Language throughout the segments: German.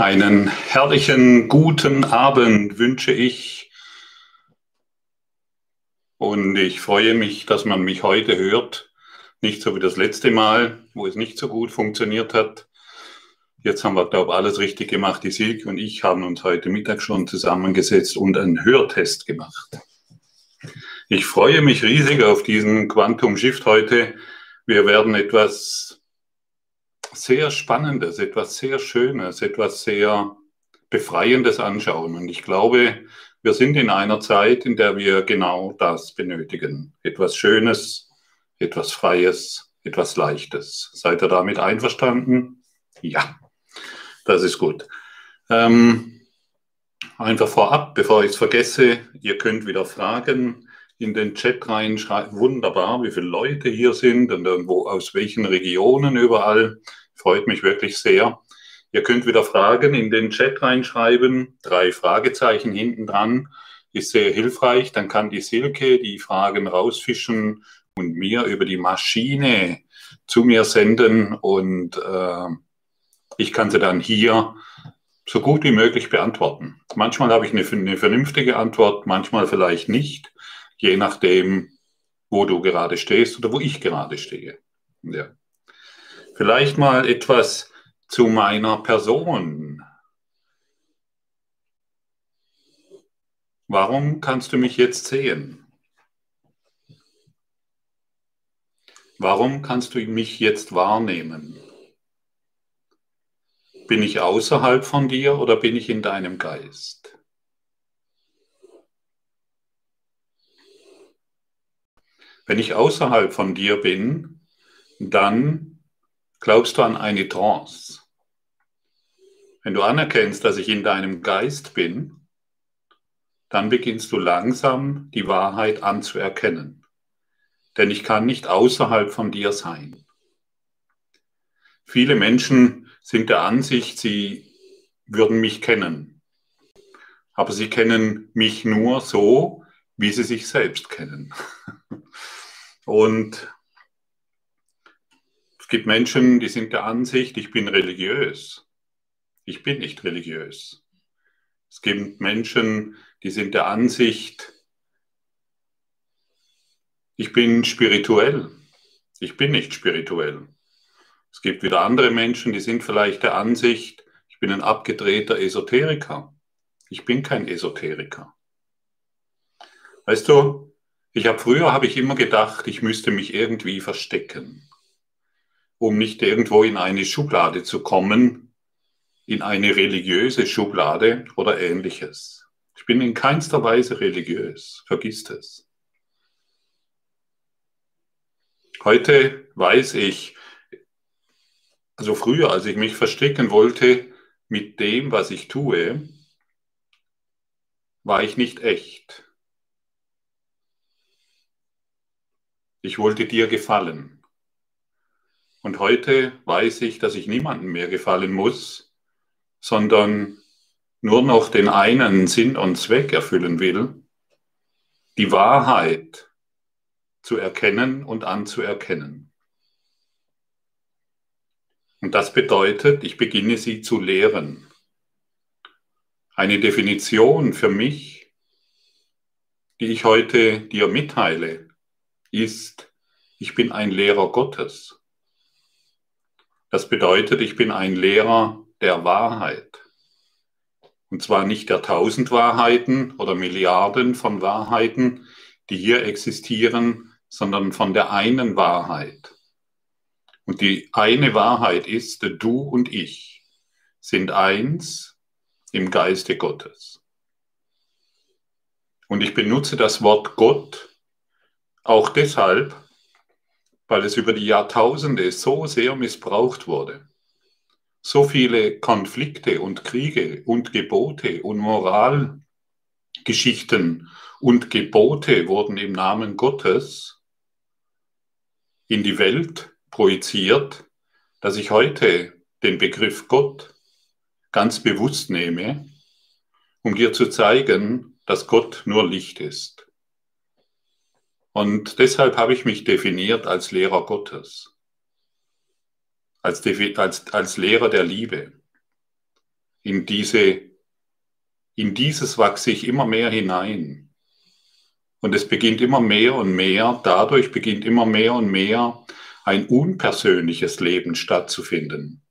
Einen herrlichen guten Abend wünsche ich und ich freue mich, dass man mich heute hört. Nicht so wie das letzte Mal, wo es nicht so gut funktioniert hat. Jetzt haben wir, glaube ich, alles richtig gemacht. Die Silke und ich haben uns heute Mittag schon zusammengesetzt und einen Hörtest gemacht. Ich freue mich riesig auf diesen Quantum Shift heute. Wir werden etwas sehr Spannendes, etwas sehr Schönes, etwas sehr Befreiendes anschauen. Und ich glaube, wir sind in einer Zeit, in der wir genau das benötigen. Etwas Schönes, etwas Freies, etwas Leichtes. Seid ihr damit einverstanden? Ja, das ist gut. Ähm, einfach vorab, bevor ich es vergesse, ihr könnt wieder Fragen in den Chat reinschreiben. Wunderbar, wie viele Leute hier sind und irgendwo aus welchen Regionen überall. Freut mich wirklich sehr. Ihr könnt wieder Fragen in den Chat reinschreiben. Drei Fragezeichen hinten dran ist sehr hilfreich. Dann kann die Silke die Fragen rausfischen und mir über die Maschine zu mir senden und äh, ich kann sie dann hier so gut wie möglich beantworten. Manchmal habe ich eine, eine vernünftige Antwort, manchmal vielleicht nicht, je nachdem, wo du gerade stehst oder wo ich gerade stehe. Ja. Vielleicht mal etwas zu meiner Person. Warum kannst du mich jetzt sehen? Warum kannst du mich jetzt wahrnehmen? Bin ich außerhalb von dir oder bin ich in deinem Geist? Wenn ich außerhalb von dir bin, dann Glaubst du an eine Trance? Wenn du anerkennst, dass ich in deinem Geist bin, dann beginnst du langsam die Wahrheit anzuerkennen. Denn ich kann nicht außerhalb von dir sein. Viele Menschen sind der Ansicht, sie würden mich kennen. Aber sie kennen mich nur so, wie sie sich selbst kennen. Und gibt Menschen, die sind der Ansicht, ich bin religiös. Ich bin nicht religiös. Es gibt Menschen, die sind der Ansicht, ich bin spirituell. Ich bin nicht spirituell. Es gibt wieder andere Menschen, die sind vielleicht der Ansicht, ich bin ein abgedrehter Esoteriker. Ich bin kein Esoteriker. Weißt du, ich habe früher habe ich immer gedacht, ich müsste mich irgendwie verstecken um nicht irgendwo in eine Schublade zu kommen, in eine religiöse Schublade oder ähnliches. Ich bin in keinster Weise religiös, vergisst es. Heute weiß ich, also früher, als ich mich verstecken wollte mit dem, was ich tue, war ich nicht echt. Ich wollte dir gefallen. Und heute weiß ich, dass ich niemandem mehr gefallen muss, sondern nur noch den einen Sinn und Zweck erfüllen will, die Wahrheit zu erkennen und anzuerkennen. Und das bedeutet, ich beginne sie zu lehren. Eine Definition für mich, die ich heute dir mitteile, ist, ich bin ein Lehrer Gottes. Das bedeutet, ich bin ein Lehrer der Wahrheit. Und zwar nicht der tausend Wahrheiten oder Milliarden von Wahrheiten, die hier existieren, sondern von der einen Wahrheit. Und die eine Wahrheit ist, du und ich sind eins im Geiste Gottes. Und ich benutze das Wort Gott auch deshalb, weil es über die Jahrtausende so sehr missbraucht wurde. So viele Konflikte und Kriege und Gebote und Moralgeschichten und Gebote wurden im Namen Gottes in die Welt projiziert, dass ich heute den Begriff Gott ganz bewusst nehme, um dir zu zeigen, dass Gott nur Licht ist. Und deshalb habe ich mich definiert als Lehrer Gottes, als, als, als Lehrer der Liebe. in diese, in dieses wachse ich immer mehr hinein. Und es beginnt immer mehr und mehr, dadurch beginnt immer mehr und mehr ein unpersönliches Leben stattzufinden.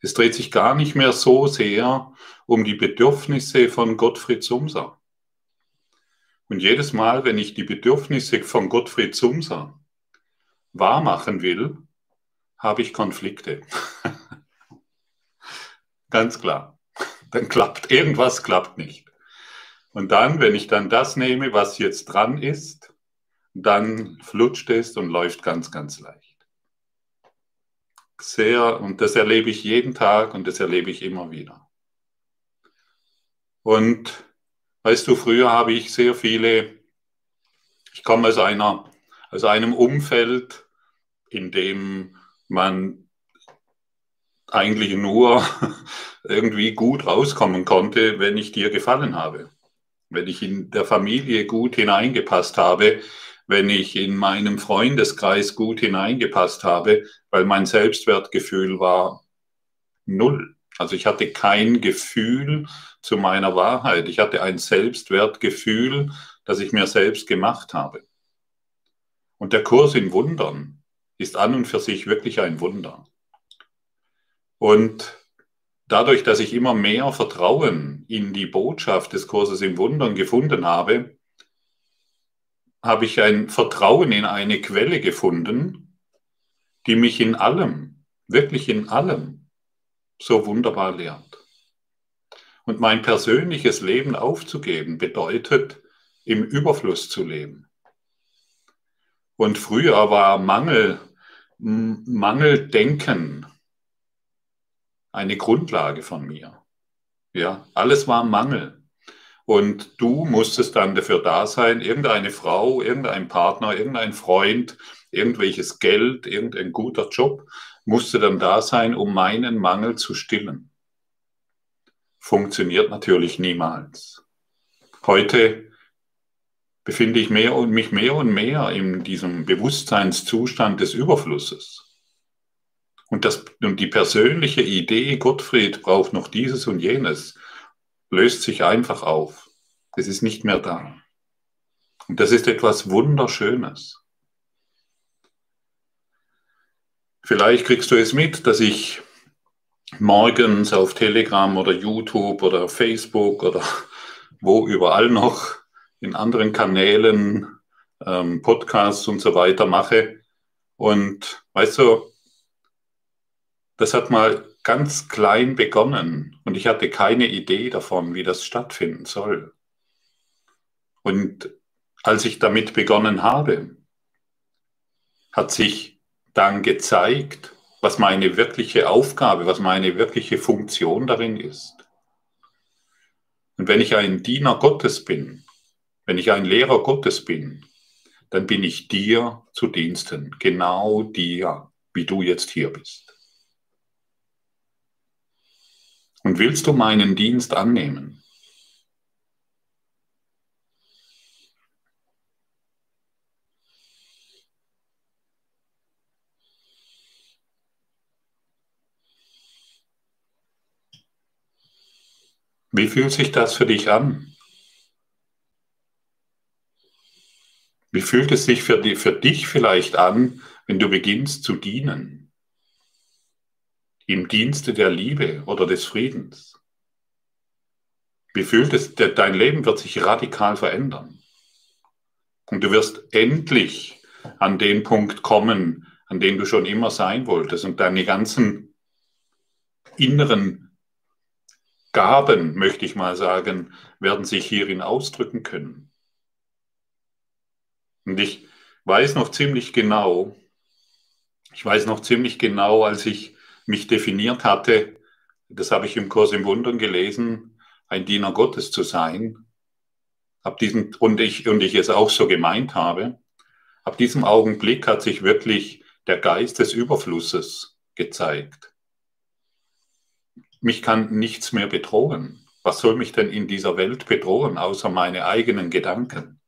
Es dreht sich gar nicht mehr so sehr um die Bedürfnisse von Gottfried Sumser. Und jedes Mal, wenn ich die Bedürfnisse von Gottfried Sumser wahrmachen will, habe ich Konflikte. Ganz klar. Dann klappt irgendwas, klappt nicht. Und dann, wenn ich dann das nehme, was jetzt dran ist, dann flutscht es und läuft ganz, ganz leicht. Sehr, und das erlebe ich jeden Tag und das erlebe ich immer wieder. Und weißt du, früher habe ich sehr viele, ich komme aus einer, aus einem Umfeld, in dem man eigentlich nur irgendwie gut rauskommen konnte, wenn ich dir gefallen habe. Wenn ich in der Familie gut hineingepasst habe, wenn ich in meinem Freundeskreis gut hineingepasst habe, weil mein Selbstwertgefühl war null. Also ich hatte kein Gefühl zu meiner Wahrheit. Ich hatte ein Selbstwertgefühl, das ich mir selbst gemacht habe. Und der Kurs in Wundern ist an und für sich wirklich ein Wunder. Und dadurch, dass ich immer mehr Vertrauen in die Botschaft des Kurses im Wundern gefunden habe, habe ich ein Vertrauen in eine Quelle gefunden, die mich in allem, wirklich in allem, so wunderbar lehrt. Und mein persönliches Leben aufzugeben bedeutet, im Überfluss zu leben. Und früher war Mangel, Mangeldenken eine Grundlage von mir. Ja, alles war Mangel. Und du musstest dann dafür da sein, irgendeine Frau, irgendein Partner, irgendein Freund, irgendwelches Geld, irgendein guter Job musste dann da sein, um meinen Mangel zu stillen. Funktioniert natürlich niemals. Heute befinde ich mehr und mich mehr und mehr in diesem Bewusstseinszustand des Überflusses. Und, das, und die persönliche Idee, Gottfried braucht noch dieses und jenes, löst sich einfach auf. Es ist nicht mehr da. Und das ist etwas Wunderschönes. Vielleicht kriegst du es mit, dass ich morgens auf Telegram oder YouTube oder Facebook oder wo überall noch in anderen Kanälen ähm, Podcasts und so weiter mache. Und weißt du, das hat mal ganz klein begonnen und ich hatte keine Idee davon, wie das stattfinden soll. Und als ich damit begonnen habe, hat sich dann gezeigt, was meine wirkliche Aufgabe, was meine wirkliche Funktion darin ist. Und wenn ich ein Diener Gottes bin, wenn ich ein Lehrer Gottes bin, dann bin ich dir zu Diensten, genau dir, wie du jetzt hier bist. Und willst du meinen Dienst annehmen? Wie fühlt sich das für dich an? Wie fühlt es sich für, die, für dich vielleicht an, wenn du beginnst zu dienen? im Dienste der Liebe oder des Friedens. Wie fühlt es, dein Leben wird sich radikal verändern. Und du wirst endlich an den Punkt kommen, an dem du schon immer sein wolltest. Und deine ganzen inneren Gaben, möchte ich mal sagen, werden sich hierin ausdrücken können. Und ich weiß noch ziemlich genau, ich weiß noch ziemlich genau, als ich mich definiert hatte, das habe ich im Kurs im Wundern gelesen, ein Diener Gottes zu sein. Ab diesem, und ich, und ich es auch so gemeint habe, ab diesem Augenblick hat sich wirklich der Geist des Überflusses gezeigt. Mich kann nichts mehr bedrohen. Was soll mich denn in dieser Welt bedrohen, außer meine eigenen Gedanken?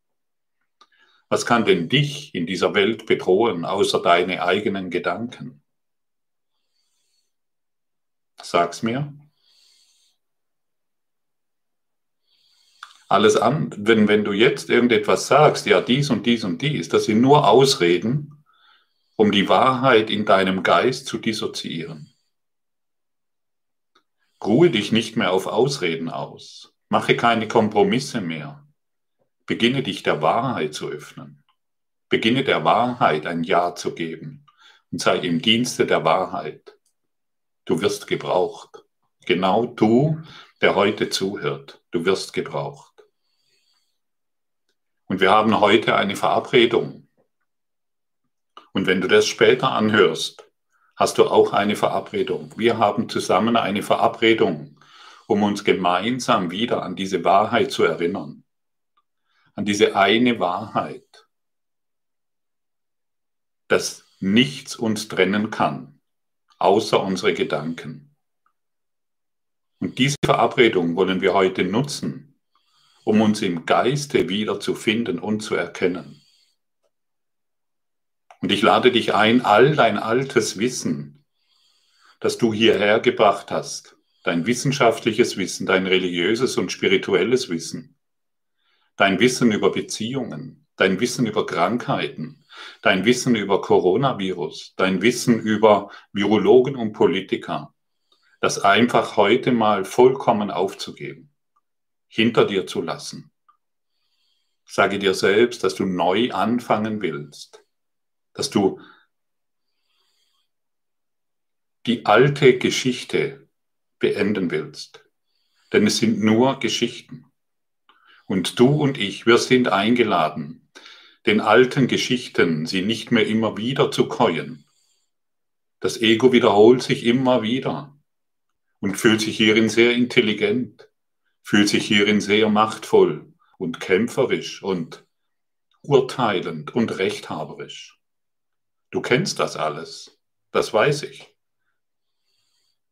Was kann denn dich in dieser Welt bedrohen, außer deine eigenen Gedanken? Sag's mir. Alles an, wenn, wenn du jetzt irgendetwas sagst, ja, dies und dies und dies, das sind nur Ausreden, um die Wahrheit in deinem Geist zu dissoziieren. Ruhe dich nicht mehr auf Ausreden aus. Mache keine Kompromisse mehr. Beginne dich der Wahrheit zu öffnen. Beginne der Wahrheit ein Ja zu geben und sei im Dienste der Wahrheit. Du wirst gebraucht. Genau du, der heute zuhört, du wirst gebraucht. Und wir haben heute eine Verabredung. Und wenn du das später anhörst, hast du auch eine Verabredung. Wir haben zusammen eine Verabredung, um uns gemeinsam wieder an diese Wahrheit zu erinnern. An diese eine Wahrheit, dass nichts uns trennen kann, außer unsere Gedanken. Und diese Verabredung wollen wir heute nutzen, um uns im Geiste wieder zu finden und zu erkennen. Und ich lade dich ein, all dein altes Wissen, das du hierher gebracht hast, dein wissenschaftliches Wissen, dein religiöses und spirituelles Wissen, dein Wissen über Beziehungen, dein Wissen über Krankheiten, dein Wissen über Coronavirus, dein Wissen über Virologen und Politiker, das einfach heute mal vollkommen aufzugeben, hinter dir zu lassen. Sage dir selbst, dass du neu anfangen willst, dass du die alte Geschichte beenden willst. Denn es sind nur Geschichten. Und du und ich, wir sind eingeladen, den alten Geschichten sie nicht mehr immer wieder zu käuen. Das Ego wiederholt sich immer wieder und fühlt sich hierin sehr intelligent, fühlt sich hierin sehr machtvoll und kämpferisch und urteilend und rechthaberisch. Du kennst das alles, das weiß ich.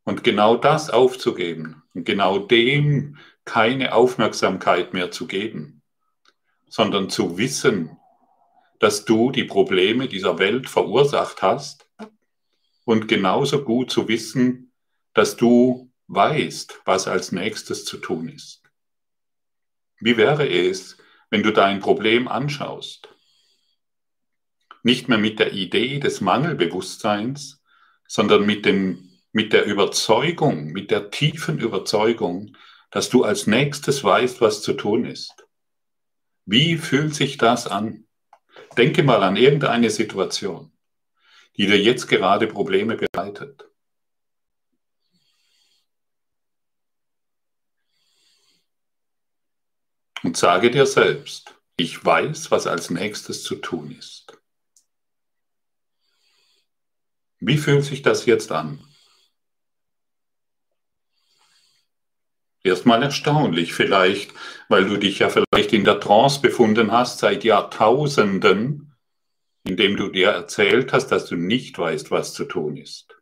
Und genau das aufzugeben und genau dem keine Aufmerksamkeit mehr zu geben, sondern zu wissen, dass du die Probleme dieser Welt verursacht hast und genauso gut zu wissen, dass du weißt, was als nächstes zu tun ist. Wie wäre es, wenn du dein Problem anschaust? Nicht mehr mit der Idee des Mangelbewusstseins, sondern mit, dem, mit der Überzeugung, mit der tiefen Überzeugung, dass du als nächstes weißt, was zu tun ist. Wie fühlt sich das an? Denke mal an irgendeine Situation, die dir jetzt gerade Probleme bereitet. Und sage dir selbst, ich weiß, was als nächstes zu tun ist. Wie fühlt sich das jetzt an? Erstmal erstaunlich vielleicht, weil du dich ja vielleicht in der Trance befunden hast seit Jahrtausenden, indem du dir erzählt hast, dass du nicht weißt, was zu tun ist.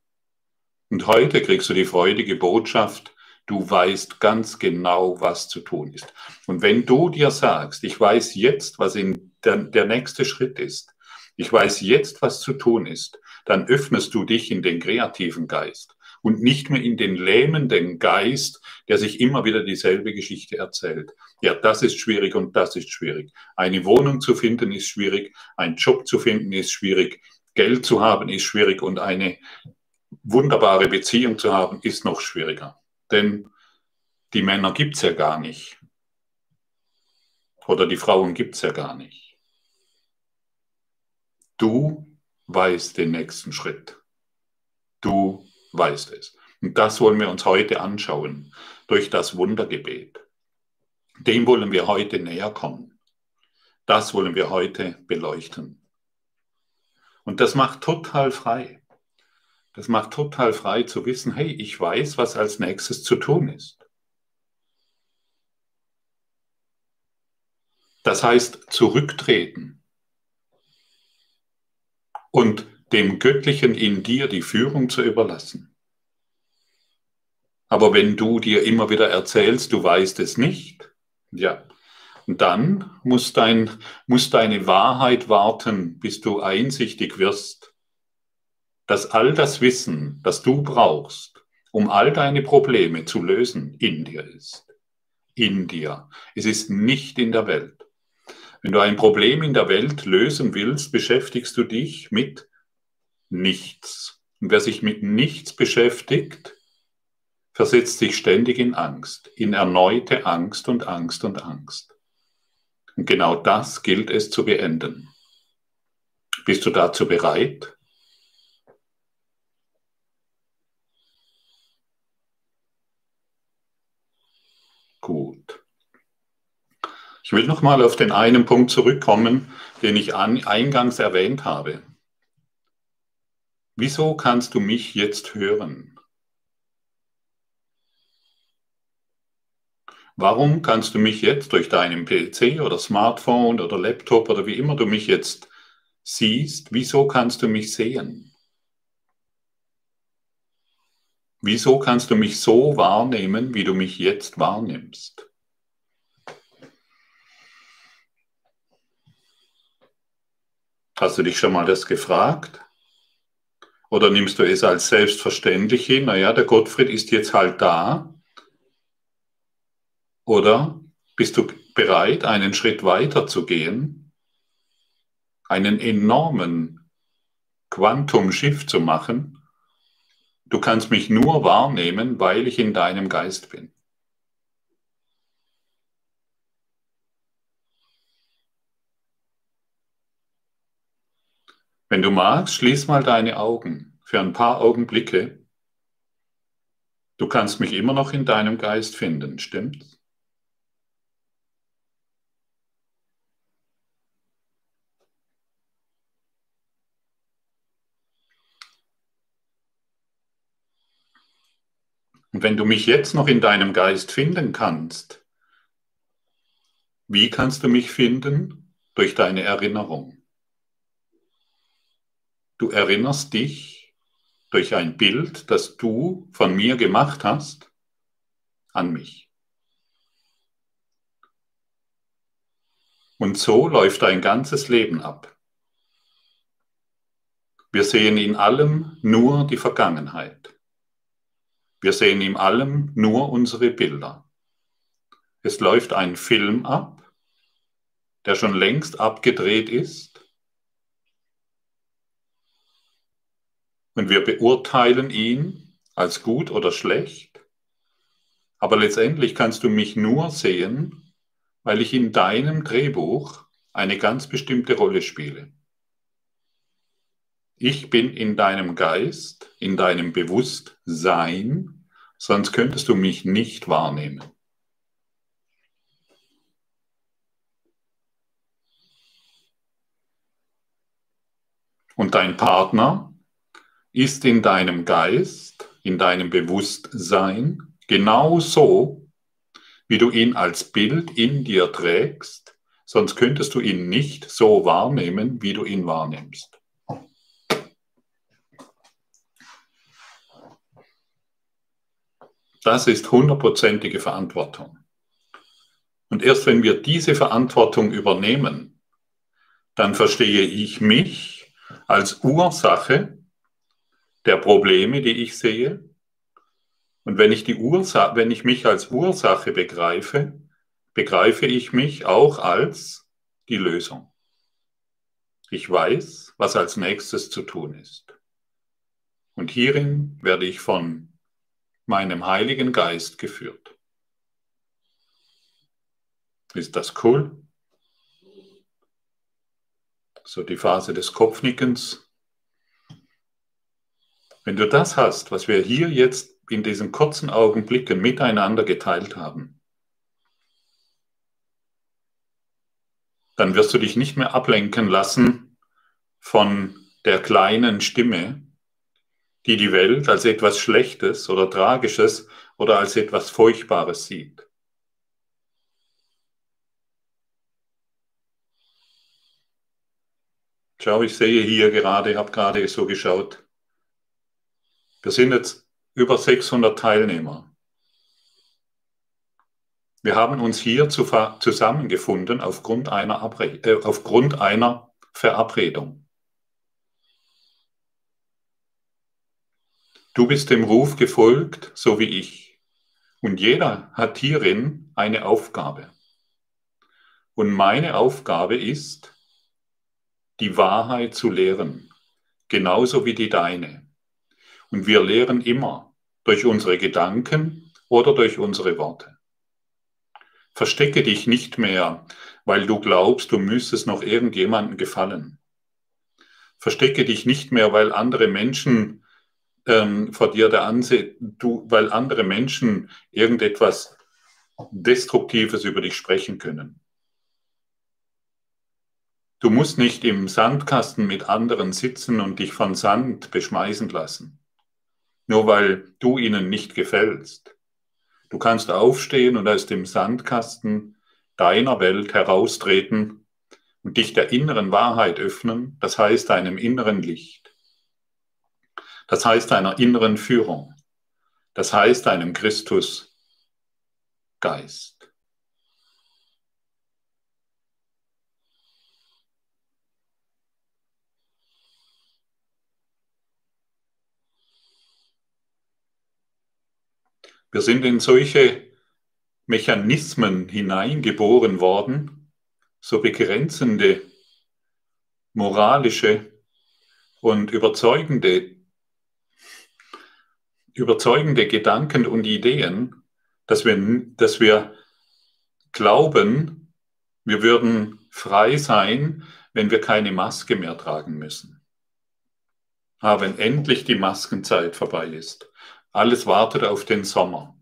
Und heute kriegst du die freudige Botschaft, du weißt ganz genau, was zu tun ist. Und wenn du dir sagst, ich weiß jetzt, was der, der nächste Schritt ist, ich weiß jetzt, was zu tun ist, dann öffnest du dich in den kreativen Geist und nicht mehr in den lähmenden Geist, der sich immer wieder dieselbe Geschichte erzählt. Ja, das ist schwierig und das ist schwierig. Eine Wohnung zu finden ist schwierig, ein Job zu finden ist schwierig, Geld zu haben ist schwierig und eine wunderbare Beziehung zu haben ist noch schwieriger. Denn die Männer gibt es ja gar nicht. Oder die Frauen gibt es ja gar nicht. Du weißt den nächsten Schritt. Du weißt es. Und das wollen wir uns heute anschauen durch das Wundergebet. Dem wollen wir heute näher kommen. Das wollen wir heute beleuchten. Und das macht total frei. Das macht total frei zu wissen, hey, ich weiß, was als nächstes zu tun ist. Das heißt, zurücktreten und dem Göttlichen in dir die Führung zu überlassen. Aber wenn du dir immer wieder erzählst, du weißt es nicht, ja, dann muss, dein, muss deine Wahrheit warten, bis du einsichtig wirst, dass all das Wissen, das du brauchst, um all deine Probleme zu lösen, in dir ist. in dir. Es ist nicht in der Welt. Wenn du ein Problem in der Welt lösen willst, beschäftigst du dich mit nichts. Und wer sich mit nichts beschäftigt, versetzt sich ständig in Angst, in erneute Angst und Angst und Angst. Und genau das gilt es zu beenden. Bist du dazu bereit? Gut. Ich will nochmal auf den einen Punkt zurückkommen, den ich an, eingangs erwähnt habe. Wieso kannst du mich jetzt hören? Warum kannst du mich jetzt durch deinen PC oder Smartphone oder Laptop oder wie immer du mich jetzt siehst, wieso kannst du mich sehen? Wieso kannst du mich so wahrnehmen, wie du mich jetzt wahrnimmst? Hast du dich schon mal das gefragt? Oder nimmst du es als selbstverständlich hin? Naja, der Gottfried ist jetzt halt da. Oder bist du bereit, einen Schritt weiter zu gehen, einen enormen Quantum-Shift zu machen? Du kannst mich nur wahrnehmen, weil ich in deinem Geist bin. Wenn du magst, schließ mal deine Augen für ein paar Augenblicke. Du kannst mich immer noch in deinem Geist finden, stimmt's? Und wenn du mich jetzt noch in deinem Geist finden kannst, wie kannst du mich finden? Durch deine Erinnerung. Du erinnerst dich durch ein Bild, das du von mir gemacht hast, an mich. Und so läuft dein ganzes Leben ab. Wir sehen in allem nur die Vergangenheit. Wir sehen in allem nur unsere Bilder. Es läuft ein Film ab, der schon längst abgedreht ist Und wir beurteilen ihn als gut oder schlecht. Aber letztendlich kannst du mich nur sehen, weil ich in deinem Drehbuch eine ganz bestimmte Rolle spiele. Ich bin in deinem Geist, in deinem Bewusstsein, sonst könntest du mich nicht wahrnehmen. Und dein Partner ist in deinem Geist, in deinem Bewusstsein genauso, wie du ihn als Bild in dir trägst, sonst könntest du ihn nicht so wahrnehmen, wie du ihn wahrnimmst. Das ist hundertprozentige Verantwortung. Und erst wenn wir diese Verantwortung übernehmen, dann verstehe ich mich als Ursache der Probleme, die ich sehe. Und wenn ich, die Ursache, wenn ich mich als Ursache begreife, begreife ich mich auch als die Lösung. Ich weiß, was als nächstes zu tun ist. Und hierin werde ich von meinem Heiligen Geist geführt. Ist das cool? So die Phase des Kopfnickens wenn du das hast, was wir hier jetzt in diesen kurzen Augenblicken miteinander geteilt haben, dann wirst du dich nicht mehr ablenken lassen von der kleinen Stimme, die die Welt als etwas Schlechtes oder Tragisches oder als etwas Furchtbares sieht. Schau, ich sehe hier gerade, ich habe gerade so geschaut, wir sind jetzt über 600 Teilnehmer. Wir haben uns hier zusammengefunden aufgrund einer, Abre äh, aufgrund einer Verabredung. Du bist dem Ruf gefolgt, so wie ich. Und jeder hat hierin eine Aufgabe. Und meine Aufgabe ist, die Wahrheit zu lehren, genauso wie die deine. Und wir lehren immer durch unsere Gedanken oder durch unsere Worte. Verstecke dich nicht mehr, weil du glaubst, du müsstest noch irgendjemandem gefallen. Verstecke dich nicht mehr, weil andere Menschen ähm, vor dir der Ansehen, du, weil andere Menschen irgendetwas Destruktives über dich sprechen können. Du musst nicht im Sandkasten mit anderen sitzen und dich von Sand beschmeißen lassen, nur weil du ihnen nicht gefällst. Du kannst aufstehen und aus dem Sandkasten deiner Welt heraustreten und dich der inneren Wahrheit öffnen, das heißt deinem inneren Licht, das heißt deiner inneren Führung, das heißt deinem Christus Geist. Wir sind in solche Mechanismen hineingeboren worden, so begrenzende moralische und überzeugende, überzeugende Gedanken und Ideen, dass wir, dass wir glauben, wir würden frei sein, wenn wir keine Maske mehr tragen müssen. Aber wenn endlich die Maskenzeit vorbei ist alles wartet auf den Sommer.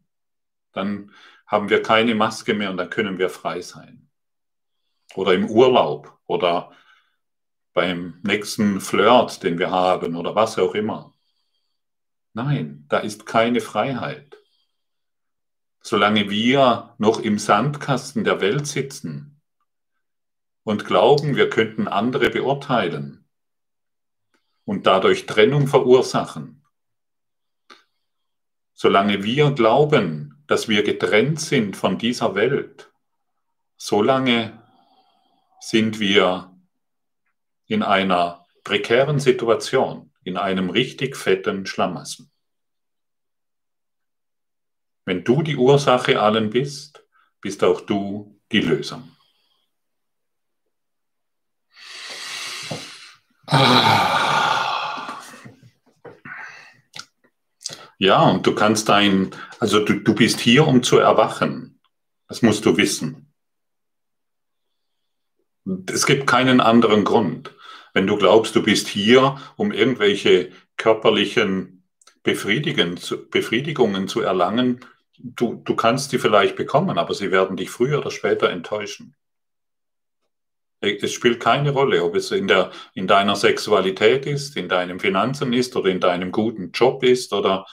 Dann haben wir keine Maske mehr und dann können wir frei sein. Oder im Urlaub oder beim nächsten Flirt, den wir haben oder was auch immer. Nein, da ist keine Freiheit. Solange wir noch im Sandkasten der Welt sitzen und glauben, wir könnten andere beurteilen und dadurch Trennung verursachen, Solange wir glauben, dass wir getrennt sind von dieser Welt, solange sind wir in einer prekären Situation, in einem richtig fetten Schlamassel. Wenn du die Ursache allen bist, bist auch du die Lösung. Ah. Ja, und du kannst dein, also du, du bist hier, um zu erwachen. Das musst du wissen. Es gibt keinen anderen Grund. Wenn du glaubst, du bist hier, um irgendwelche körperlichen Befriedigen, Befriedigungen zu erlangen, du, du kannst die vielleicht bekommen, aber sie werden dich früher oder später enttäuschen. Es spielt keine Rolle, ob es in, der, in deiner Sexualität ist, in deinen Finanzen ist oder in deinem guten Job ist oder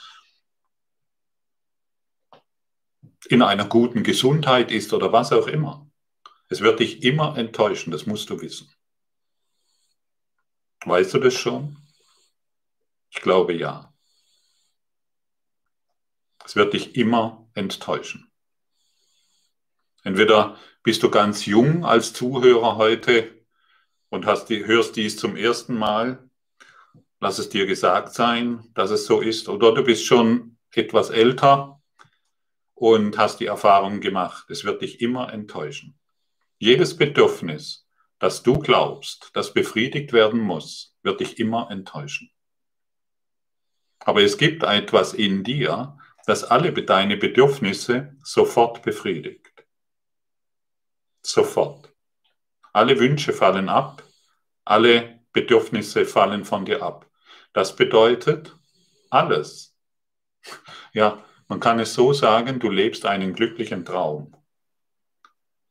in einer guten Gesundheit ist oder was auch immer. Es wird dich immer enttäuschen, das musst du wissen. Weißt du das schon? Ich glaube ja. Es wird dich immer enttäuschen. Entweder bist du ganz jung als Zuhörer heute und die, hörst dies zum ersten Mal, lass es dir gesagt sein, dass es so ist, oder du bist schon etwas älter und hast die Erfahrung gemacht, es wird dich immer enttäuschen. Jedes Bedürfnis, das du glaubst, das befriedigt werden muss, wird dich immer enttäuschen. Aber es gibt etwas in dir, das alle deine Bedürfnisse sofort befriedigt. Sofort. Alle Wünsche fallen ab, alle Bedürfnisse fallen von dir ab. Das bedeutet alles. Ja, man kann es so sagen, du lebst einen glücklichen Traum,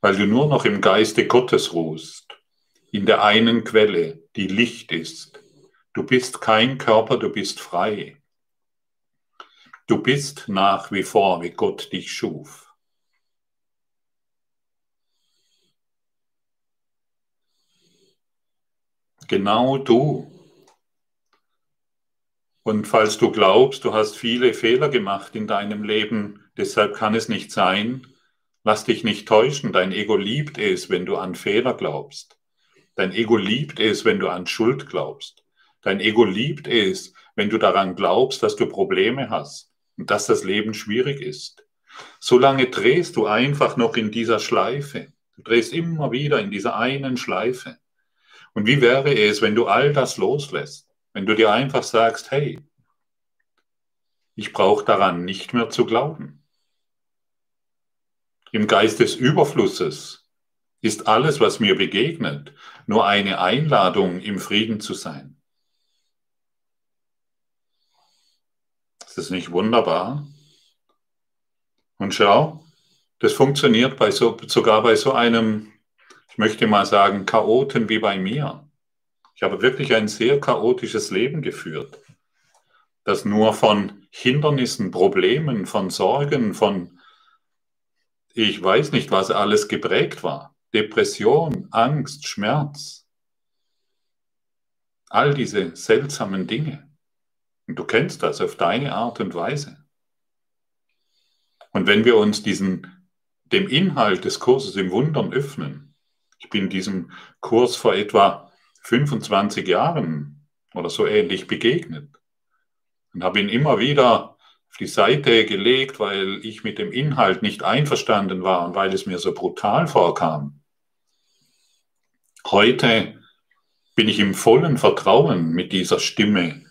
weil du nur noch im Geiste Gottes ruhst, in der einen Quelle, die Licht ist. Du bist kein Körper, du bist frei. Du bist nach wie vor, wie Gott dich schuf. Genau du und falls du glaubst, du hast viele Fehler gemacht in deinem Leben, deshalb kann es nicht sein, lass dich nicht täuschen. Dein Ego liebt es, wenn du an Fehler glaubst. Dein Ego liebt es, wenn du an Schuld glaubst. Dein Ego liebt es, wenn du daran glaubst, dass du Probleme hast und dass das Leben schwierig ist. solange drehst du einfach noch in dieser Schleife. Du drehst immer wieder in dieser einen Schleife. Und wie wäre es, wenn du all das loslässt? Wenn du dir einfach sagst, hey, ich brauche daran nicht mehr zu glauben. Im Geist des Überflusses ist alles, was mir begegnet, nur eine Einladung, im Frieden zu sein. Ist das nicht wunderbar? Und schau, das funktioniert bei so, sogar bei so einem, ich möchte mal sagen, Chaoten wie bei mir. Ich habe wirklich ein sehr chaotisches Leben geführt, das nur von Hindernissen, Problemen, von Sorgen, von ich weiß nicht, was alles geprägt war. Depression, Angst, Schmerz. All diese seltsamen Dinge. Und du kennst das auf deine Art und Weise. Und wenn wir uns diesen, dem Inhalt des Kurses im Wundern öffnen, ich bin diesem Kurs vor etwa 25 Jahren oder so ähnlich begegnet und habe ihn immer wieder auf die Seite gelegt, weil ich mit dem Inhalt nicht einverstanden war und weil es mir so brutal vorkam. Heute bin ich im vollen Vertrauen mit dieser Stimme,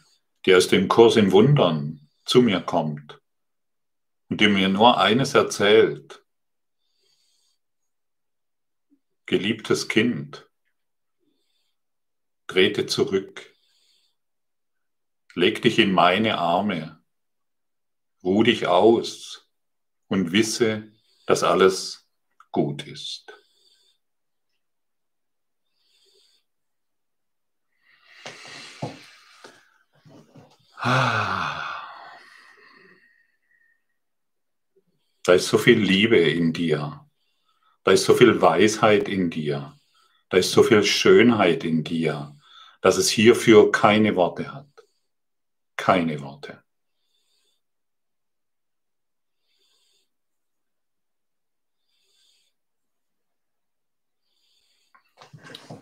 die aus dem Kurs im Wundern zu mir kommt und die mir nur eines erzählt. Geliebtes Kind, trete zurück, leg dich in meine Arme, ruh dich aus und wisse, dass alles gut ist. Da ist so viel Liebe in dir. Da ist so viel Weisheit in dir. Da ist so viel Schönheit in dir, dass es hierfür keine Worte hat. Keine Worte.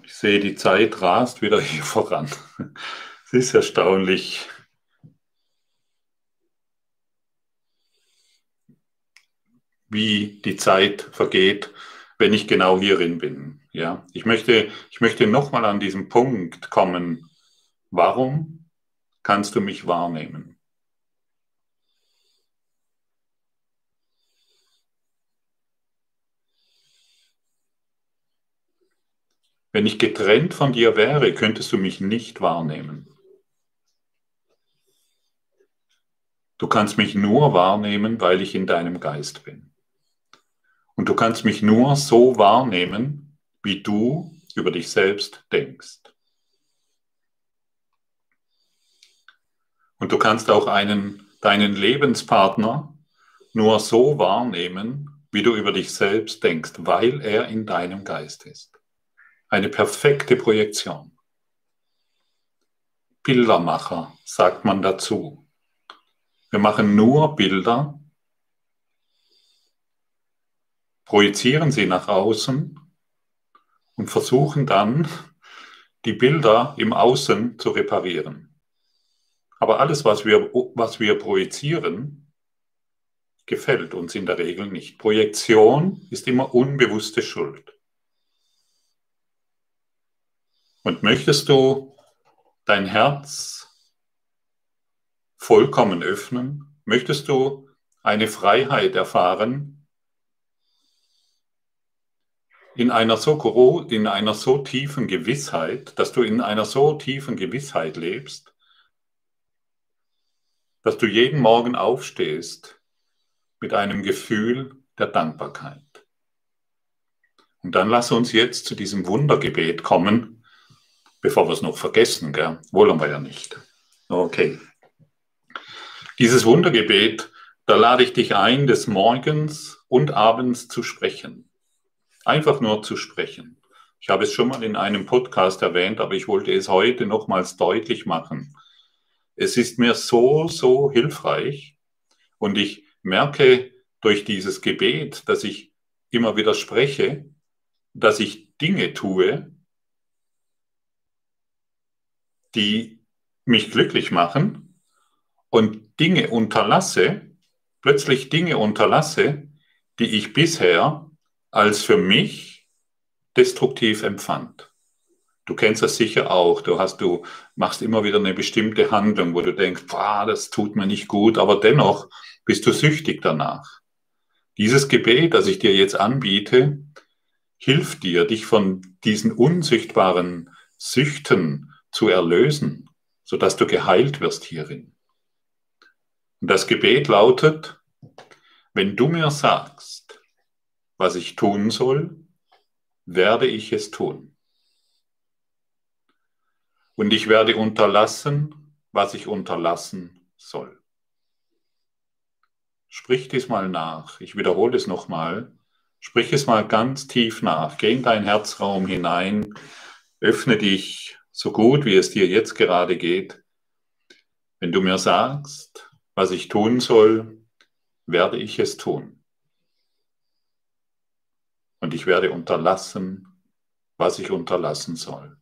Ich sehe, die Zeit rast wieder hier voran. Es ist erstaunlich, wie die Zeit vergeht, wenn ich genau hierin bin. Ja, ich möchte, ich möchte nochmal an diesen Punkt kommen. Warum kannst du mich wahrnehmen? Wenn ich getrennt von dir wäre, könntest du mich nicht wahrnehmen. Du kannst mich nur wahrnehmen, weil ich in deinem Geist bin. Und du kannst mich nur so wahrnehmen, wie du über dich selbst denkst. Und du kannst auch einen, deinen Lebenspartner nur so wahrnehmen, wie du über dich selbst denkst, weil er in deinem Geist ist. Eine perfekte Projektion. Bildermacher sagt man dazu. Wir machen nur Bilder, projizieren sie nach außen und versuchen dann, die Bilder im Außen zu reparieren. Aber alles, was wir, was wir projizieren, gefällt uns in der Regel nicht. Projektion ist immer unbewusste Schuld. Und möchtest du dein Herz vollkommen öffnen? Möchtest du eine Freiheit erfahren, in einer so in einer so tiefen Gewissheit, dass du in einer so tiefen Gewissheit lebst, dass du jeden Morgen aufstehst mit einem Gefühl der Dankbarkeit. Und dann lass uns jetzt zu diesem Wundergebet kommen, bevor wir es noch vergessen, gell? Wollen wir ja nicht. Okay. Dieses Wundergebet, da lade ich dich ein, des Morgens und Abends zu sprechen. Einfach nur zu sprechen. Ich habe es schon mal in einem Podcast erwähnt, aber ich wollte es heute nochmals deutlich machen. Es ist mir so, so hilfreich und ich merke durch dieses Gebet, dass ich immer wieder spreche, dass ich Dinge tue, die mich glücklich machen und Dinge unterlasse, plötzlich Dinge unterlasse, die ich bisher als für mich destruktiv empfand. Du kennst das sicher auch. Du hast, du machst immer wieder eine bestimmte Handlung, wo du denkst, das tut mir nicht gut, aber dennoch bist du süchtig danach. Dieses Gebet, das ich dir jetzt anbiete, hilft dir, dich von diesen unsichtbaren Süchten zu erlösen, sodass du geheilt wirst hierin. Und das Gebet lautet, wenn du mir sagst, was ich tun soll, werde ich es tun. Und ich werde unterlassen, was ich unterlassen soll. Sprich dies mal nach. Ich wiederhole es nochmal. Sprich es mal ganz tief nach. Geh in deinen Herzraum hinein. Öffne dich so gut, wie es dir jetzt gerade geht. Wenn du mir sagst, was ich tun soll, werde ich es tun. Und ich werde unterlassen, was ich unterlassen soll.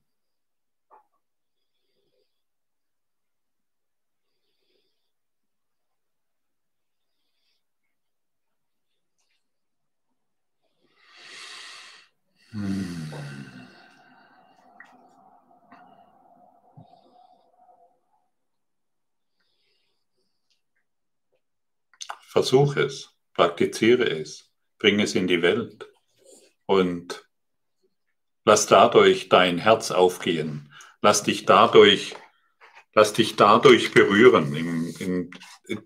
Versuche es, praktiziere es, bringe es in die Welt und lass dadurch dein Herz aufgehen. Lass dich dadurch, lass dich dadurch berühren. In, in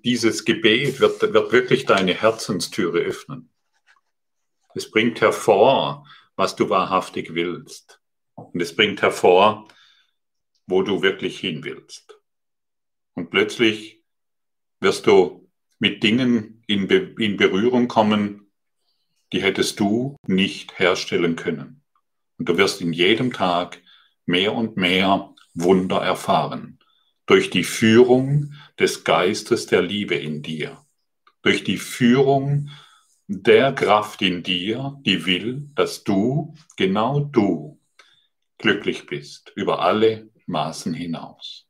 dieses Gebet wird, wird wirklich deine Herzenstüre öffnen. Es bringt hervor, was du wahrhaftig willst. Und es bringt hervor, wo du wirklich hin willst. Und plötzlich wirst du mit Dingen in, Be in Berührung kommen, die hättest du nicht herstellen können. Und du wirst in jedem Tag mehr und mehr Wunder erfahren. Durch die Führung des Geistes der Liebe in dir. Durch die Führung der Kraft in dir, die will, dass du, genau du, glücklich bist, über alle Maßen hinaus.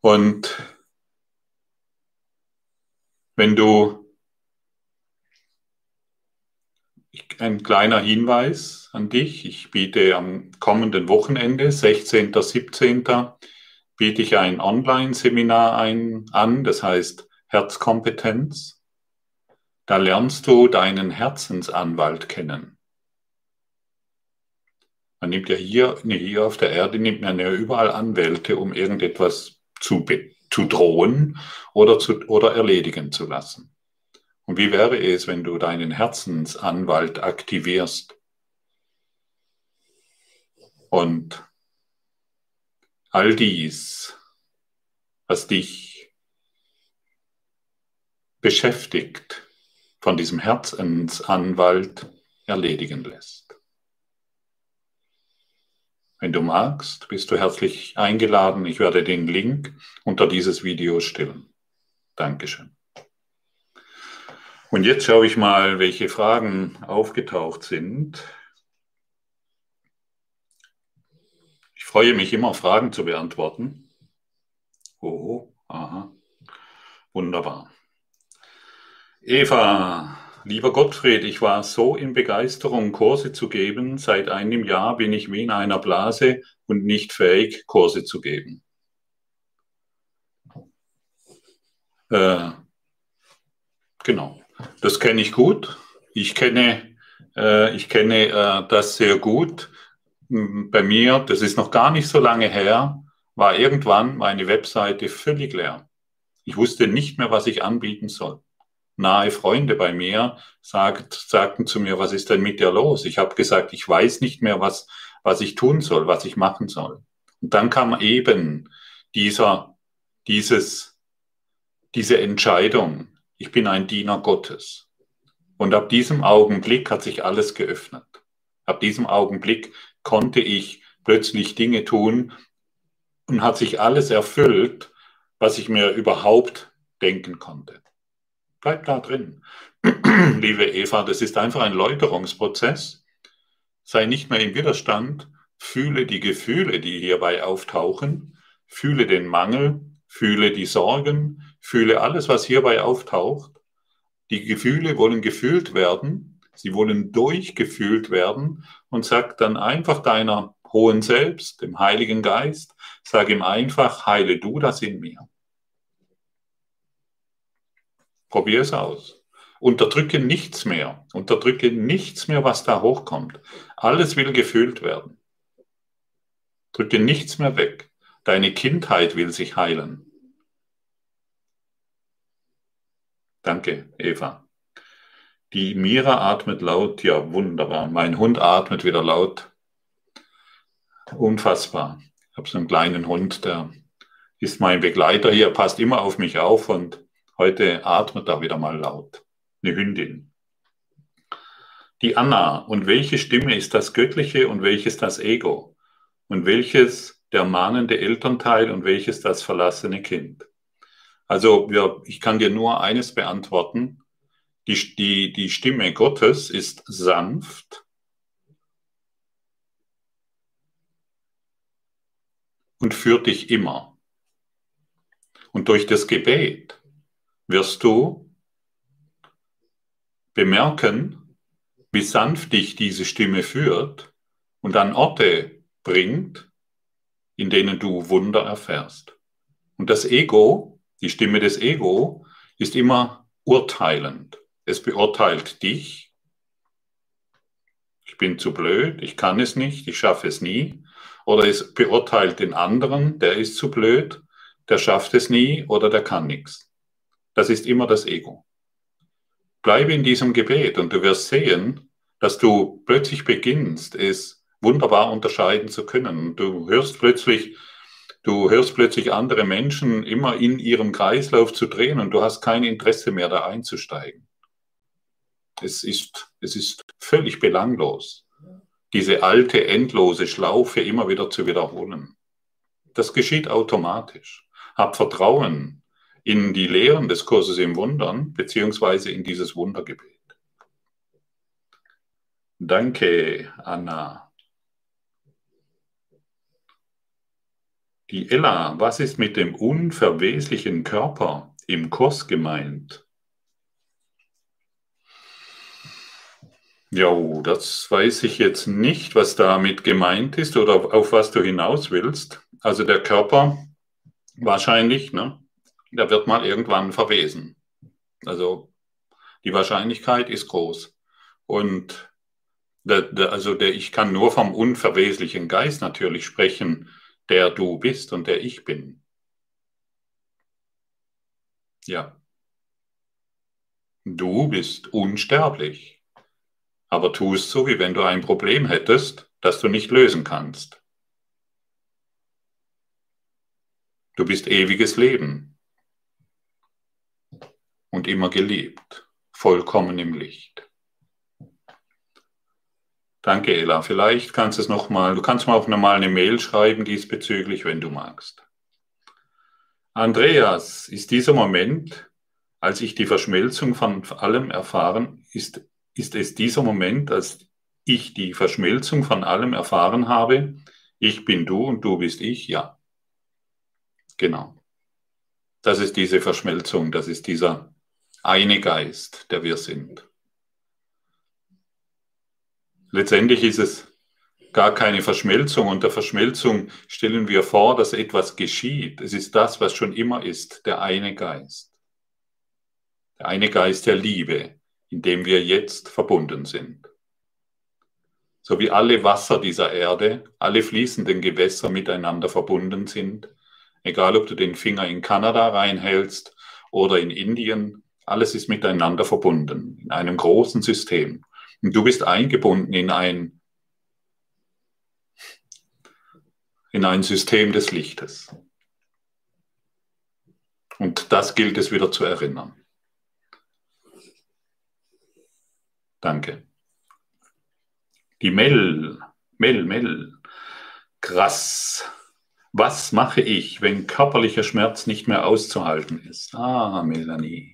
Und wenn du ein kleiner Hinweis an dich. Ich biete am kommenden Wochenende, 16. 17. biete ich ein Online-Seminar ein, an, das heißt Herzkompetenz. Da lernst du deinen Herzensanwalt kennen. Man nimmt ja hier, hier auf der Erde, nimmt man ja überall Anwälte, um irgendetwas zu, zu drohen oder, zu, oder erledigen zu lassen. Und wie wäre es, wenn du deinen Herzensanwalt aktivierst und all dies, was dich beschäftigt, von diesem Herzensanwalt erledigen lässt. Wenn du magst, bist du herzlich eingeladen. Ich werde den Link unter dieses Video stellen. Dankeschön. Und jetzt schaue ich mal, welche Fragen aufgetaucht sind. Ich freue mich immer, Fragen zu beantworten. Oh, aha. Wunderbar. Eva, lieber Gottfried, ich war so in Begeisterung, Kurse zu geben. Seit einem Jahr bin ich wie in einer Blase und nicht fähig, Kurse zu geben. Äh, genau, das kenne ich gut. Ich kenne, äh, ich kenne äh, das sehr gut. Bei mir, das ist noch gar nicht so lange her, war irgendwann meine Webseite völlig leer. Ich wusste nicht mehr, was ich anbieten soll nahe Freunde bei mir sagt, sagten zu mir, was ist denn mit dir los? Ich habe gesagt, ich weiß nicht mehr, was, was ich tun soll, was ich machen soll. Und dann kam eben dieser, dieses, diese Entscheidung, ich bin ein Diener Gottes. Und ab diesem Augenblick hat sich alles geöffnet. Ab diesem Augenblick konnte ich plötzlich Dinge tun und hat sich alles erfüllt, was ich mir überhaupt denken konnte. Bleib da drin. Liebe Eva, das ist einfach ein Läuterungsprozess. Sei nicht mehr im Widerstand. Fühle die Gefühle, die hierbei auftauchen. Fühle den Mangel. Fühle die Sorgen. Fühle alles, was hierbei auftaucht. Die Gefühle wollen gefühlt werden, sie wollen durchgefühlt werden und sag dann einfach deiner hohen Selbst, dem Heiligen Geist, sag ihm einfach, heile du das in mir. Probier es aus. Unterdrücke nichts mehr. Unterdrücke nichts mehr, was da hochkommt. Alles will gefühlt werden. Drücke nichts mehr weg. Deine Kindheit will sich heilen. Danke, Eva. Die Mira atmet laut. Ja, wunderbar. Mein Hund atmet wieder laut. Unfassbar. Ich habe so einen kleinen Hund, der ist mein Begleiter hier, passt immer auf mich auf und heute atmet er wieder mal laut eine Hündin. Die Anna. Und welche Stimme ist das Göttliche und welches das Ego? Und welches der mahnende Elternteil und welches das verlassene Kind? Also wir, ich kann dir nur eines beantworten. Die, die, die Stimme Gottes ist sanft und führt dich immer. Und durch das Gebet wirst du bemerken, wie sanft dich diese Stimme führt und an Orte bringt, in denen du Wunder erfährst. Und das Ego, die Stimme des Ego, ist immer urteilend. Es beurteilt dich. Ich bin zu blöd, ich kann es nicht, ich schaffe es nie. Oder es beurteilt den anderen, der ist zu blöd, der schafft es nie oder der kann nichts. Das ist immer das Ego. Bleibe in diesem Gebet und du wirst sehen, dass du plötzlich beginnst, es wunderbar unterscheiden zu können. Du hörst plötzlich, du hörst plötzlich andere Menschen immer in ihrem Kreislauf zu drehen und du hast kein Interesse mehr, da einzusteigen. Es ist, es ist völlig belanglos, diese alte, endlose Schlaufe immer wieder zu wiederholen. Das geschieht automatisch. Hab Vertrauen in die Lehren des Kurses im Wundern, beziehungsweise in dieses Wundergebet. Danke, Anna. Die Ella, was ist mit dem unverweslichen Körper im Kurs gemeint? Ja, das weiß ich jetzt nicht, was damit gemeint ist oder auf was du hinaus willst. Also der Körper wahrscheinlich, ne? der wird mal irgendwann verwesen. Also die Wahrscheinlichkeit ist groß. Und der, der, also der, ich kann nur vom unverweslichen Geist natürlich sprechen, der du bist und der ich bin. Ja. Du bist unsterblich, aber tust so, wie wenn du ein Problem hättest, das du nicht lösen kannst. Du bist ewiges Leben und immer geliebt, vollkommen im Licht. Danke, Ella. Vielleicht kannst du es nochmal, du kannst mal auch nochmal eine Mail schreiben diesbezüglich, wenn du magst. Andreas, ist dieser Moment, als ich die Verschmelzung von allem erfahren, ist, ist es dieser Moment, als ich die Verschmelzung von allem erfahren habe, ich bin du und du bist ich? Ja. Genau. Das ist diese Verschmelzung, das ist dieser eine Geist, der wir sind. Letztendlich ist es gar keine Verschmelzung. Unter Verschmelzung stellen wir vor, dass etwas geschieht. Es ist das, was schon immer ist, der eine Geist. Der eine Geist der Liebe, in dem wir jetzt verbunden sind. So wie alle Wasser dieser Erde, alle fließenden Gewässer miteinander verbunden sind, egal ob du den Finger in Kanada reinhältst oder in Indien alles ist miteinander verbunden in einem großen System. Und du bist eingebunden in ein, in ein System des Lichtes. Und das gilt es wieder zu erinnern. Danke. Die Mel, Mel, Mel. Krass. Was mache ich, wenn körperlicher Schmerz nicht mehr auszuhalten ist? Ah, Melanie.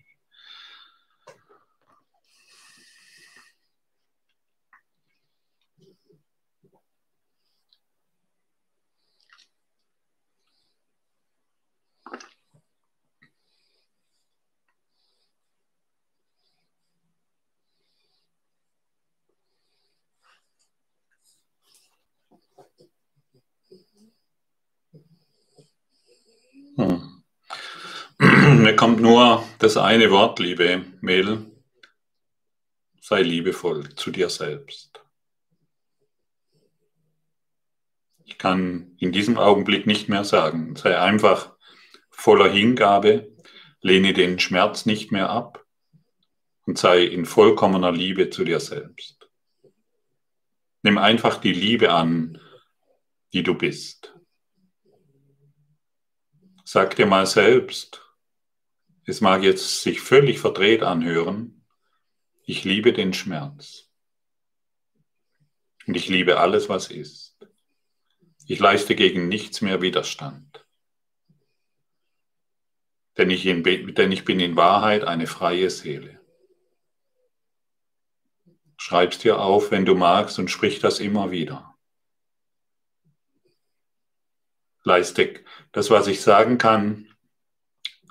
Kommt nur das eine Wort, liebe Mädel. Sei liebevoll zu dir selbst. Ich kann in diesem Augenblick nicht mehr sagen. Sei einfach voller Hingabe, lehne den Schmerz nicht mehr ab und sei in vollkommener Liebe zu dir selbst. Nimm einfach die Liebe an, die du bist. Sag dir mal selbst, es mag jetzt sich völlig verdreht anhören, ich liebe den Schmerz. Und ich liebe alles, was ist. Ich leiste gegen nichts mehr Widerstand. Denn ich, in, denn ich bin in Wahrheit eine freie Seele. Schreib's dir auf, wenn du magst, und sprich das immer wieder. Leiste das, was ich sagen kann,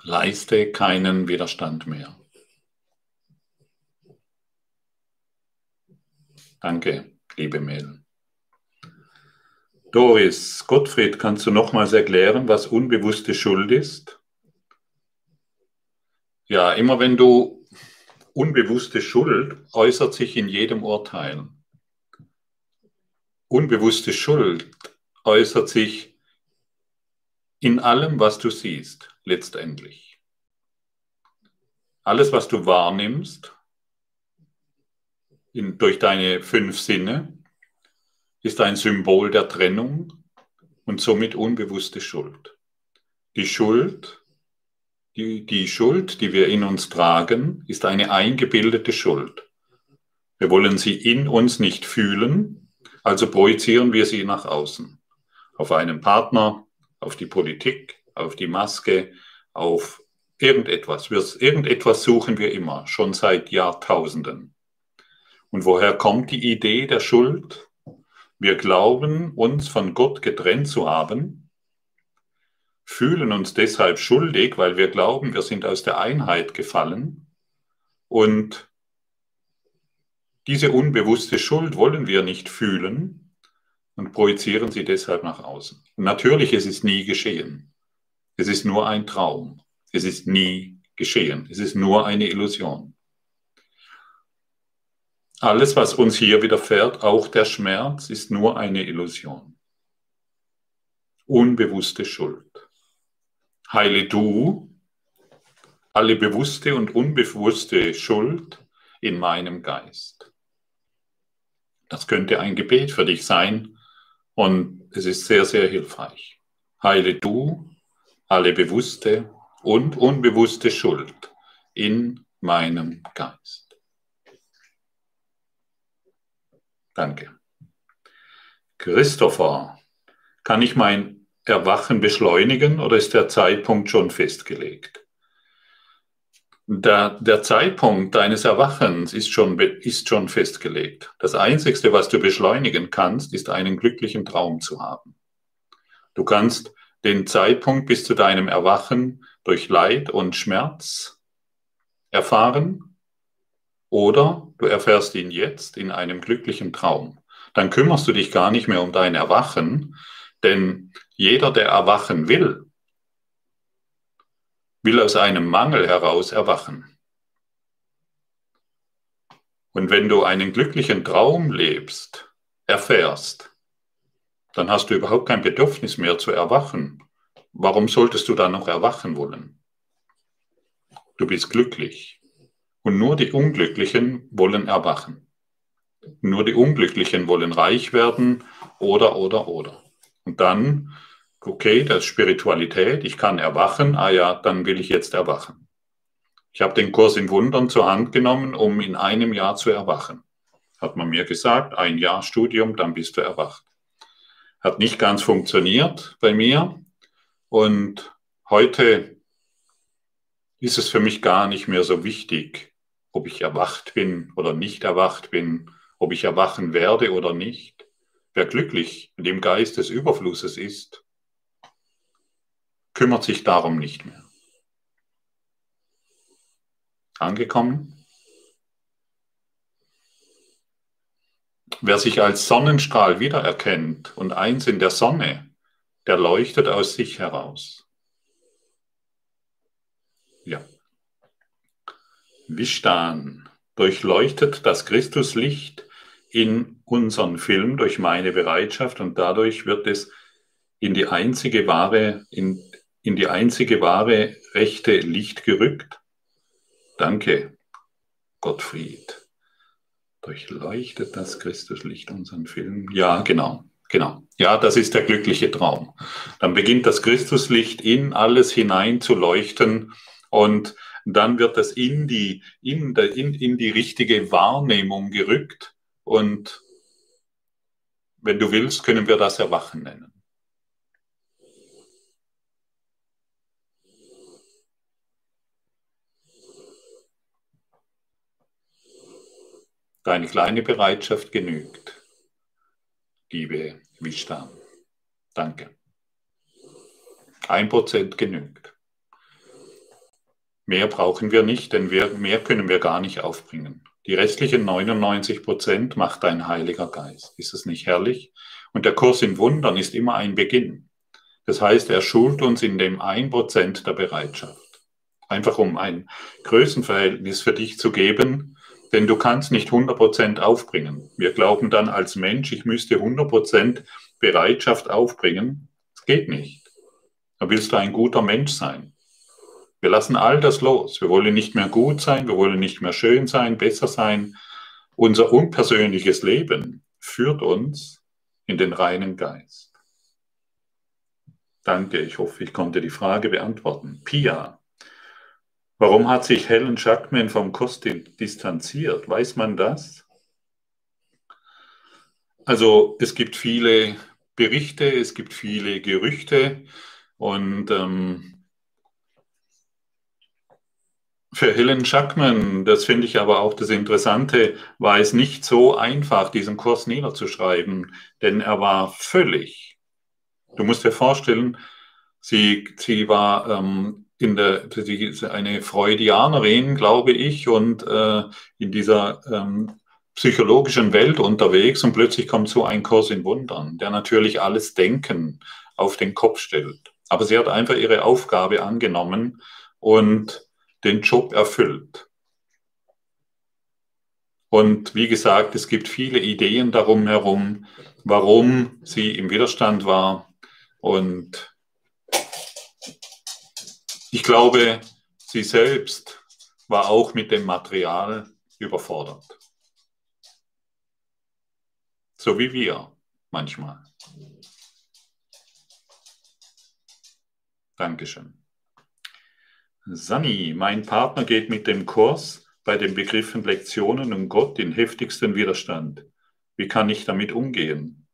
leiste keinen Widerstand mehr. Danke, liebe Mädel. Doris, Gottfried, kannst du nochmals erklären, was unbewusste Schuld ist? Ja, immer wenn du unbewusste Schuld äußert sich in jedem Urteil. Unbewusste Schuld äußert sich in allem, was du siehst, letztendlich. Alles, was du wahrnimmst, in, durch deine fünf Sinne, ist ein Symbol der Trennung und somit unbewusste Schuld. Die Schuld, die, die Schuld, die wir in uns tragen, ist eine eingebildete Schuld. Wir wollen sie in uns nicht fühlen, also projizieren wir sie nach außen. Auf einen Partner, auf die Politik, auf die Maske, auf irgendetwas. Wir, irgendetwas suchen wir immer, schon seit Jahrtausenden. Und woher kommt die Idee der Schuld? Wir glauben, uns von Gott getrennt zu haben, fühlen uns deshalb schuldig, weil wir glauben, wir sind aus der Einheit gefallen. Und diese unbewusste Schuld wollen wir nicht fühlen, und projizieren sie deshalb nach außen. Und natürlich ist es nie geschehen. Es ist nur ein Traum. Es ist nie geschehen. Es ist nur eine Illusion. Alles, was uns hier widerfährt, auch der Schmerz, ist nur eine Illusion. Unbewusste Schuld. Heile du alle bewusste und unbewusste Schuld in meinem Geist. Das könnte ein Gebet für dich sein, und es ist sehr, sehr hilfreich. Heile du alle bewusste und unbewusste Schuld in meinem Geist. Danke. Christopher, kann ich mein Erwachen beschleunigen oder ist der Zeitpunkt schon festgelegt? Der, der Zeitpunkt deines Erwachens ist schon, ist schon festgelegt. Das Einzige, was du beschleunigen kannst, ist einen glücklichen Traum zu haben. Du kannst den Zeitpunkt bis zu deinem Erwachen durch Leid und Schmerz erfahren oder du erfährst ihn jetzt in einem glücklichen Traum. Dann kümmerst du dich gar nicht mehr um dein Erwachen, denn jeder, der erwachen will, will aus einem Mangel heraus erwachen. Und wenn du einen glücklichen Traum lebst, erfährst, dann hast du überhaupt kein Bedürfnis mehr zu erwachen. Warum solltest du dann noch erwachen wollen? Du bist glücklich. Und nur die Unglücklichen wollen erwachen. Nur die Unglücklichen wollen reich werden oder, oder, oder. Und dann okay, das ist Spiritualität, ich kann erwachen, ah ja, dann will ich jetzt erwachen. Ich habe den Kurs in Wundern zur Hand genommen, um in einem Jahr zu erwachen. Hat man mir gesagt, ein Jahr Studium, dann bist du erwacht. Hat nicht ganz funktioniert bei mir und heute ist es für mich gar nicht mehr so wichtig, ob ich erwacht bin oder nicht erwacht bin, ob ich erwachen werde oder nicht. Wer glücklich in dem Geist des Überflusses ist, kümmert sich darum nicht mehr. Angekommen? Wer sich als Sonnenstrahl wiedererkennt und eins in der Sonne, der leuchtet aus sich heraus. Ja. Vishtan durchleuchtet das Christuslicht in unseren Film durch meine Bereitschaft und dadurch wird es in die einzige wahre, in, in die einzige wahre rechte Licht gerückt. Danke, Gottfried. Durchleuchtet das Christuslicht unseren Film? Ja, genau, genau. Ja, das ist der glückliche Traum. Dann beginnt das Christuslicht in alles hinein zu leuchten und dann wird das in die, in, der, in, in die richtige Wahrnehmung gerückt und wenn du willst, können wir das Erwachen nennen. Deine kleine Bereitschaft genügt. Liebe Vishtan. Danke. Ein Prozent genügt. Mehr brauchen wir nicht, denn wir, mehr können wir gar nicht aufbringen. Die restlichen 99 Prozent macht dein Heiliger Geist. Ist es nicht herrlich? Und der Kurs in Wundern ist immer ein Beginn. Das heißt, er schult uns in dem 1 Prozent der Bereitschaft. Einfach um ein Größenverhältnis für dich zu geben, denn du kannst nicht 100 Prozent aufbringen. Wir glauben dann als Mensch, ich müsste 100 Prozent Bereitschaft aufbringen. Das geht nicht. Da willst du ein guter Mensch sein. Wir lassen all das los. Wir wollen nicht mehr gut sein, wir wollen nicht mehr schön sein, besser sein. Unser unpersönliches Leben führt uns in den reinen Geist. Danke, ich hoffe, ich konnte die Frage beantworten. Pia, warum hat sich Helen Schackman vom Kosti distanziert? Weiß man das? Also es gibt viele Berichte, es gibt viele Gerüchte und ähm, für Helen Schackman, das finde ich aber auch das Interessante, war es nicht so einfach, diesen Kurs niederzuschreiben, denn er war völlig. Du musst dir vorstellen, sie, sie war ähm, in der, sie eine Freudianerin, glaube ich, und äh, in dieser ähm, psychologischen Welt unterwegs und plötzlich kommt so ein Kurs in Wundern, der natürlich alles Denken auf den Kopf stellt. Aber sie hat einfach ihre Aufgabe angenommen und den Job erfüllt. Und wie gesagt, es gibt viele Ideen darum herum, warum sie im Widerstand war. Und ich glaube, sie selbst war auch mit dem Material überfordert. So wie wir manchmal. Dankeschön. Sani, mein Partner geht mit dem Kurs bei den Begriffen Lektionen und Gott in heftigsten Widerstand. Wie kann ich damit umgehen?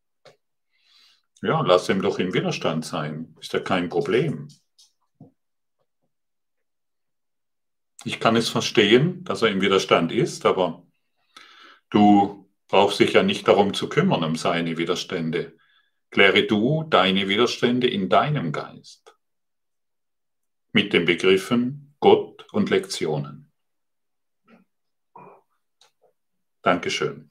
Ja, lass ihm doch im Widerstand sein. Ist ja kein Problem. Ich kann es verstehen, dass er im Widerstand ist, aber du brauchst dich ja nicht darum zu kümmern, um seine Widerstände. Kläre du deine Widerstände in deinem Geist mit den Begriffen Gott und Lektionen. Dankeschön.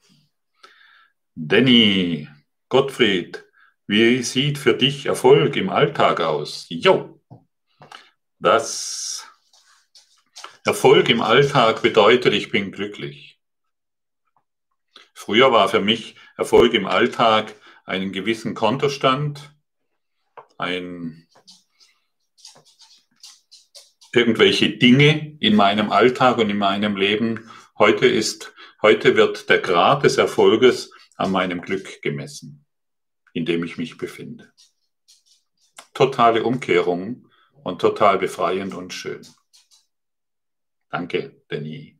Danny, Gottfried, wie sieht für dich Erfolg im Alltag aus? Jo, das Erfolg im Alltag bedeutet, ich bin glücklich. Früher war für mich Erfolg im Alltag einen gewissen Kontostand, ein irgendwelche Dinge in meinem Alltag und in meinem Leben. Heute ist, heute wird der Grad des Erfolges an meinem Glück gemessen, in dem ich mich befinde. Totale Umkehrung und total befreiend und schön. Danke, Denis.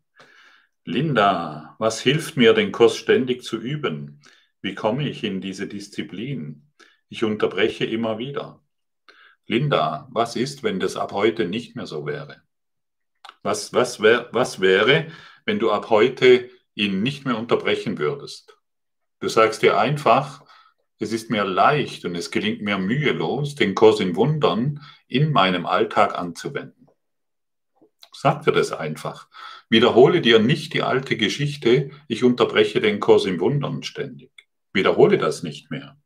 Linda, was hilft mir, den Kurs ständig zu üben? Wie komme ich in diese Disziplin? Ich unterbreche immer wieder. Linda, was ist, wenn das ab heute nicht mehr so wäre? Was, was, wär, was wäre, wenn du ab heute ihn nicht mehr unterbrechen würdest? Du sagst dir einfach, es ist mir leicht und es gelingt mir mühelos, den Kurs in Wundern in meinem Alltag anzuwenden. Sag dir das einfach. Wiederhole dir nicht die alte Geschichte, ich unterbreche den Kurs in Wundern ständig. Wiederhole das nicht mehr.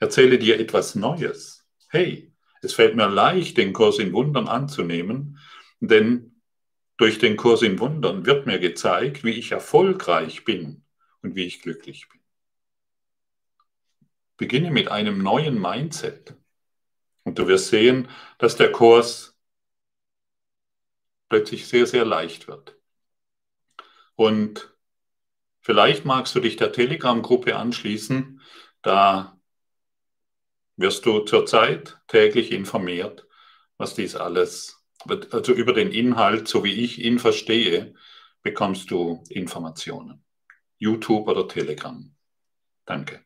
Erzähle dir etwas Neues. Hey, es fällt mir leicht, den Kurs in Wundern anzunehmen, denn durch den Kurs in Wundern wird mir gezeigt, wie ich erfolgreich bin und wie ich glücklich bin. Beginne mit einem neuen Mindset und du wirst sehen, dass der Kurs plötzlich sehr, sehr leicht wird. Und vielleicht magst du dich der Telegram-Gruppe anschließen, da wirst du zurzeit täglich informiert, was dies alles, also über den Inhalt, so wie ich ihn verstehe, bekommst du Informationen. YouTube oder Telegram. Danke.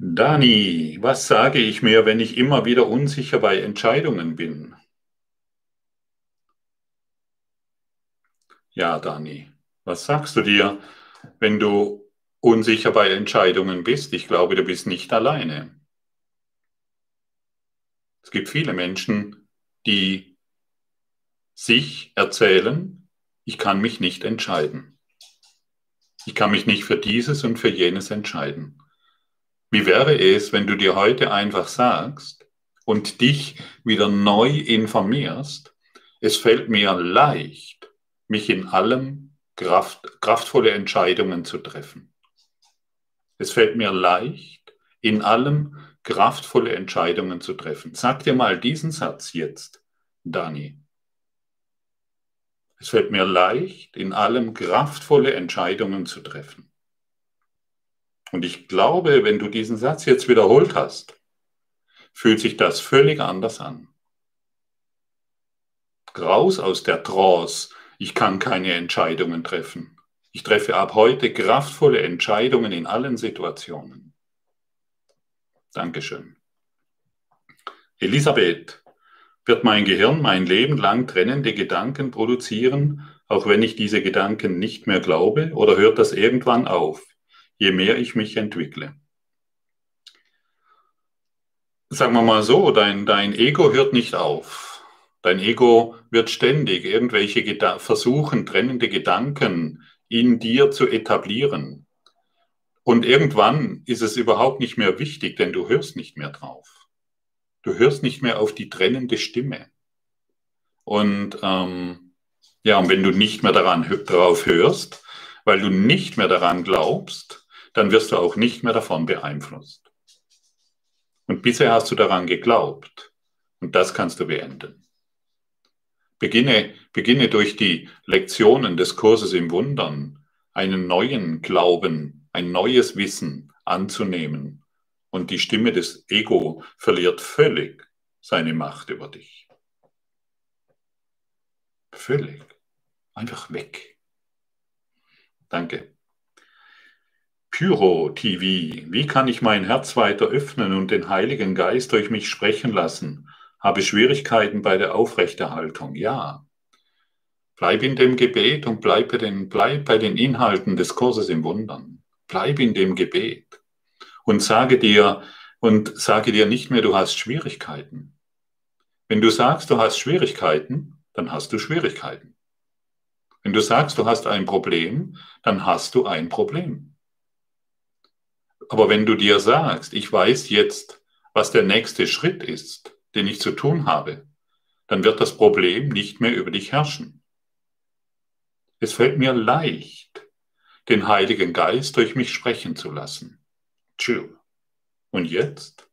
Dani, was sage ich mir, wenn ich immer wieder unsicher bei Entscheidungen bin? Ja, Dani, was sagst du dir, wenn du unsicher bei Entscheidungen bist? Ich glaube, du bist nicht alleine. Es gibt viele Menschen, die sich erzählen, ich kann mich nicht entscheiden. Ich kann mich nicht für dieses und für jenes entscheiden. Wie wäre es, wenn du dir heute einfach sagst und dich wieder neu informierst, es fällt mir leicht, mich in allem Kraft, kraftvolle Entscheidungen zu treffen. Es fällt mir leicht, in allem kraftvolle Entscheidungen zu treffen. Sag dir mal diesen Satz jetzt, Dani. Es fällt mir leicht, in allem kraftvolle Entscheidungen zu treffen. Und ich glaube, wenn du diesen Satz jetzt wiederholt hast, fühlt sich das völlig anders an. Raus aus der Trance, ich kann keine Entscheidungen treffen. Ich treffe ab heute kraftvolle Entscheidungen in allen Situationen. Dankeschön. Elisabeth, wird mein Gehirn mein Leben lang trennende Gedanken produzieren, auch wenn ich diese Gedanken nicht mehr glaube, oder hört das irgendwann auf, je mehr ich mich entwickle? Sagen wir mal so, dein, dein Ego hört nicht auf. Dein Ego wird ständig irgendwelche Geda versuchen, trennende Gedanken in dir zu etablieren. Und irgendwann ist es überhaupt nicht mehr wichtig, denn du hörst nicht mehr drauf. Du hörst nicht mehr auf die trennende Stimme. Und ähm, ja, und wenn du nicht mehr daran drauf hörst, weil du nicht mehr daran glaubst, dann wirst du auch nicht mehr davon beeinflusst. Und bisher hast du daran geglaubt. Und das kannst du beenden. Beginne, beginne durch die Lektionen des Kurses im Wundern einen neuen Glauben ein neues Wissen anzunehmen und die Stimme des Ego verliert völlig seine Macht über dich. Völlig. Einfach weg. Danke. Pyro TV. Wie kann ich mein Herz weiter öffnen und den Heiligen Geist durch mich sprechen lassen? Habe Schwierigkeiten bei der Aufrechterhaltung? Ja. Bleib in dem Gebet und bleib bei den, bleib bei den Inhalten des Kurses im Wundern. Bleib in dem Gebet und sage dir, und sage dir nicht mehr, du hast Schwierigkeiten. Wenn du sagst, du hast Schwierigkeiten, dann hast du Schwierigkeiten. Wenn du sagst, du hast ein Problem, dann hast du ein Problem. Aber wenn du dir sagst, ich weiß jetzt, was der nächste Schritt ist, den ich zu tun habe, dann wird das Problem nicht mehr über dich herrschen. Es fällt mir leicht, den Heiligen Geist durch mich sprechen zu lassen. Tschüss. Und jetzt?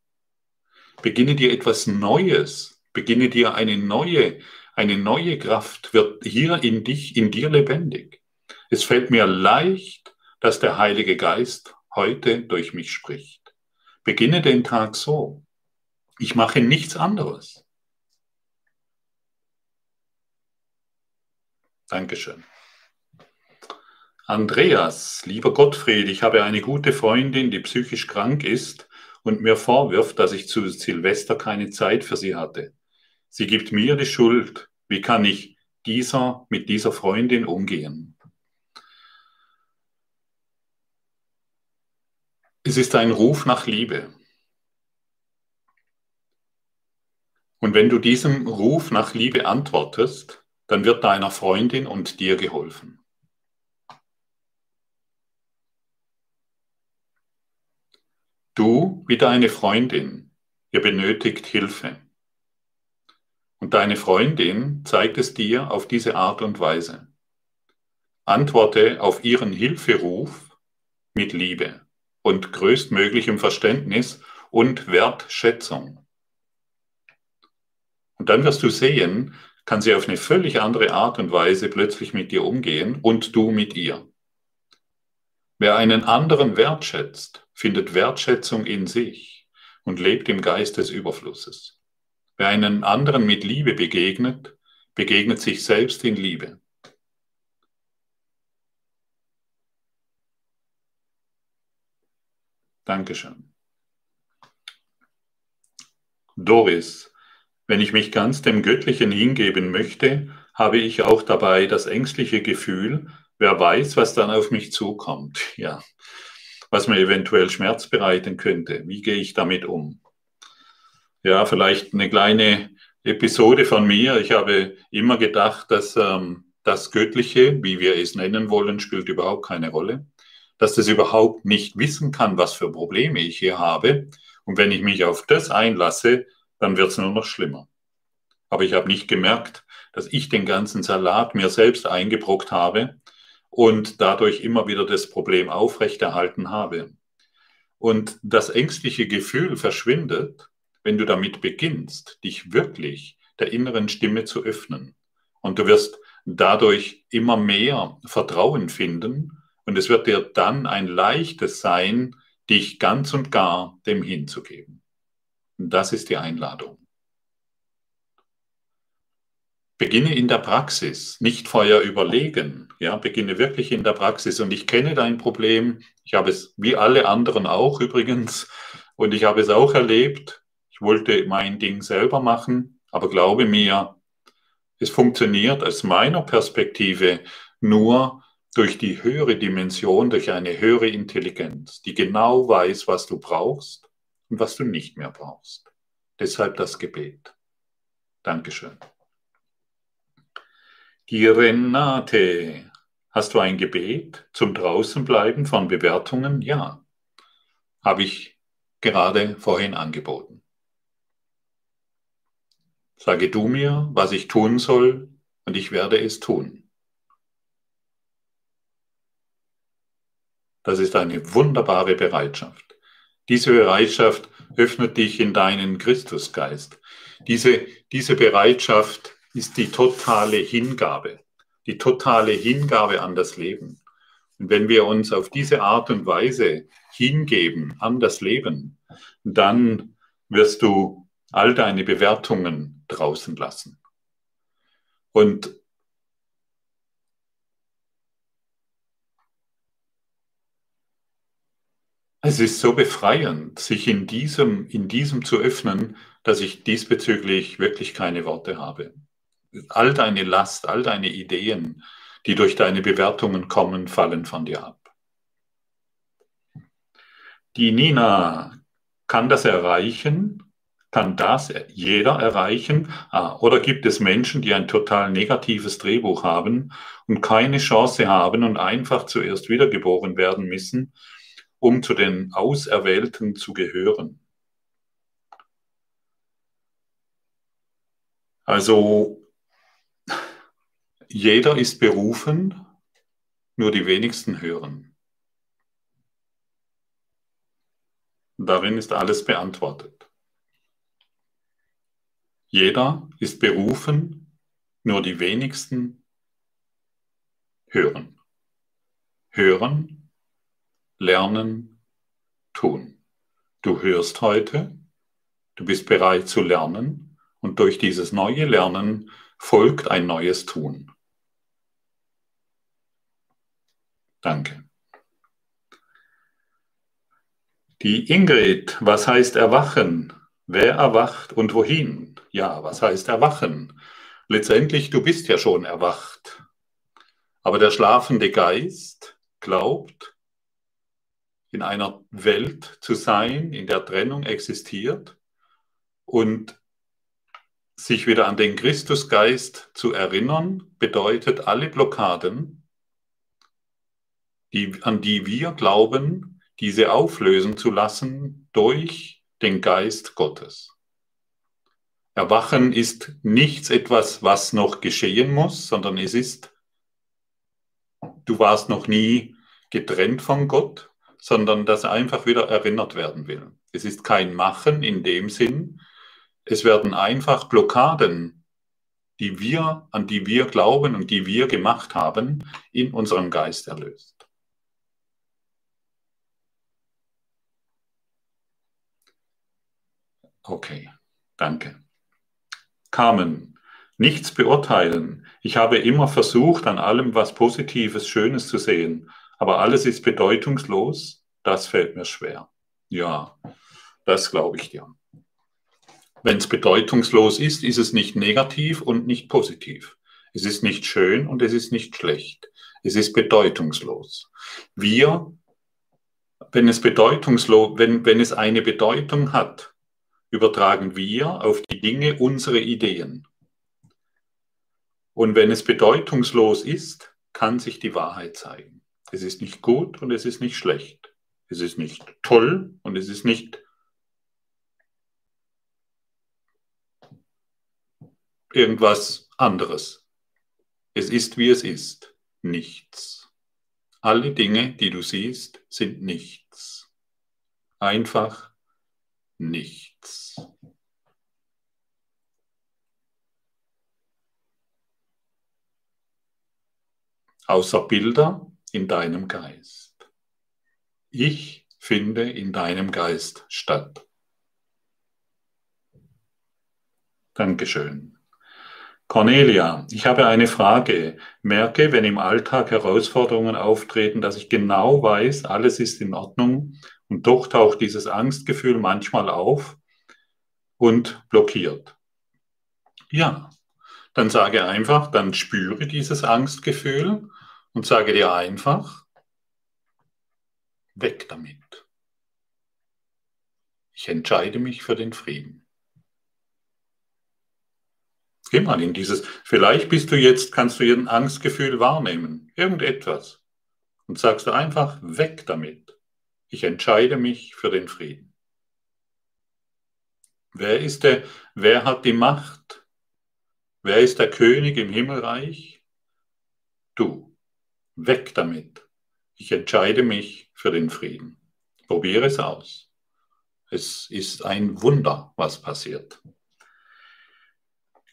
Beginne dir etwas Neues. Beginne dir eine neue, eine neue Kraft wird hier in dich, in dir lebendig. Es fällt mir leicht, dass der Heilige Geist heute durch mich spricht. Beginne den Tag so. Ich mache nichts anderes. Dankeschön. Andreas, lieber Gottfried, ich habe eine gute Freundin, die psychisch krank ist und mir vorwirft, dass ich zu Silvester keine Zeit für sie hatte. Sie gibt mir die Schuld. Wie kann ich dieser, mit dieser Freundin umgehen? Es ist ein Ruf nach Liebe. Und wenn du diesem Ruf nach Liebe antwortest, dann wird deiner Freundin und dir geholfen. Du wie deine Freundin, ihr benötigt Hilfe. Und deine Freundin zeigt es dir auf diese Art und Weise. Antworte auf ihren Hilferuf mit Liebe und größtmöglichem Verständnis und Wertschätzung. Und dann wirst du sehen, kann sie auf eine völlig andere Art und Weise plötzlich mit dir umgehen und du mit ihr. Wer einen anderen wertschätzt, findet Wertschätzung in sich und lebt im Geist des Überflusses. Wer einen anderen mit Liebe begegnet, begegnet sich selbst in Liebe. Dankeschön. Doris, wenn ich mich ganz dem Göttlichen hingeben möchte, habe ich auch dabei das ängstliche Gefühl, wer weiß, was dann auf mich zukommt. Ja, was mir eventuell Schmerz bereiten könnte. Wie gehe ich damit um? Ja, vielleicht eine kleine Episode von mir. Ich habe immer gedacht, dass ähm, das Göttliche, wie wir es nennen wollen, spielt überhaupt keine Rolle. Dass das überhaupt nicht wissen kann, was für Probleme ich hier habe. Und wenn ich mich auf das einlasse, dann wird es nur noch schlimmer. Aber ich habe nicht gemerkt, dass ich den ganzen Salat mir selbst eingebrockt habe und dadurch immer wieder das Problem aufrechterhalten habe. Und das ängstliche Gefühl verschwindet, wenn du damit beginnst, dich wirklich der inneren Stimme zu öffnen. Und du wirst dadurch immer mehr Vertrauen finden und es wird dir dann ein leichtes sein, dich ganz und gar dem hinzugeben. Das ist die Einladung. Beginne in der Praxis, nicht vorher überlegen. Ja, beginne wirklich in der Praxis. Und ich kenne dein Problem. Ich habe es wie alle anderen auch übrigens. Und ich habe es auch erlebt. Ich wollte mein Ding selber machen, aber glaube mir, es funktioniert aus meiner Perspektive nur durch die höhere Dimension, durch eine höhere Intelligenz, die genau weiß, was du brauchst und was du nicht mehr brauchst. Deshalb das Gebet. Dankeschön. Die Renate, hast du ein Gebet zum Draußenbleiben von Bewertungen? Ja, habe ich gerade vorhin angeboten. Sage du mir, was ich tun soll, und ich werde es tun. Das ist eine wunderbare Bereitschaft. Diese Bereitschaft öffnet dich in deinen Christusgeist. Diese, diese Bereitschaft ist die totale Hingabe, die totale Hingabe an das Leben. Und wenn wir uns auf diese Art und Weise hingeben an das Leben, dann wirst du all deine Bewertungen draußen lassen. Und es ist so befreiend, sich in diesem, in diesem zu öffnen, dass ich diesbezüglich wirklich keine Worte habe. All deine Last, all deine Ideen, die durch deine Bewertungen kommen, fallen von dir ab. Die Nina kann das erreichen, kann das jeder erreichen? Ah, oder gibt es Menschen, die ein total negatives Drehbuch haben und keine Chance haben und einfach zuerst wiedergeboren werden müssen, um zu den Auserwählten zu gehören? Also jeder ist berufen, nur die wenigsten hören. Darin ist alles beantwortet. Jeder ist berufen, nur die wenigsten hören. Hören, lernen, tun. Du hörst heute, du bist bereit zu lernen und durch dieses neue Lernen folgt ein neues Tun. Danke. Die Ingrid, was heißt erwachen? Wer erwacht und wohin? Ja, was heißt erwachen? Letztendlich, du bist ja schon erwacht. Aber der schlafende Geist glaubt, in einer Welt zu sein, in der Trennung existiert und sich wieder an den Christusgeist zu erinnern, bedeutet alle Blockaden, die, an die wir glauben, diese auflösen zu lassen durch den Geist Gottes. Erwachen ist nichts etwas, was noch geschehen muss, sondern es ist, du warst noch nie getrennt von Gott, sondern dass er einfach wieder erinnert werden will. Es ist kein Machen in dem Sinn, es werden einfach Blockaden, die wir, an die wir glauben und die wir gemacht haben, in unserem Geist erlöst. Okay, danke. Carmen, nichts beurteilen. Ich habe immer versucht, an allem was Positives, Schönes zu sehen, aber alles ist bedeutungslos. Das fällt mir schwer. Ja, das glaube ich dir. Wenn es bedeutungslos ist, ist es nicht negativ und nicht positiv. Es ist nicht schön und es ist nicht schlecht. Es ist bedeutungslos. Wir, wenn es bedeutungslos, wenn, wenn es eine Bedeutung hat, übertragen wir auf die Dinge unsere Ideen. Und wenn es bedeutungslos ist, kann sich die Wahrheit zeigen. Es ist nicht gut und es ist nicht schlecht. Es ist nicht toll und es ist nicht irgendwas anderes. Es ist, wie es ist, nichts. Alle Dinge, die du siehst, sind nichts. Einfach nichts. Außer Bilder in deinem Geist. Ich finde in deinem Geist statt. Dankeschön. Cornelia, ich habe eine Frage. Merke, wenn im Alltag Herausforderungen auftreten, dass ich genau weiß, alles ist in Ordnung und doch taucht dieses Angstgefühl manchmal auf und blockiert. Ja, dann sage einfach, dann spüre dieses Angstgefühl und sage dir einfach, weg damit. Ich entscheide mich für den Frieden. Geh mal in dieses, vielleicht bist du jetzt, kannst du ein Angstgefühl wahrnehmen, irgendetwas. Und sagst du einfach, weg damit. Ich entscheide mich für den Frieden. Wer ist der, wer hat die Macht? Wer ist der König im Himmelreich? Du. Weg damit. Ich entscheide mich für den Frieden. Probiere es aus. Es ist ein Wunder, was passiert.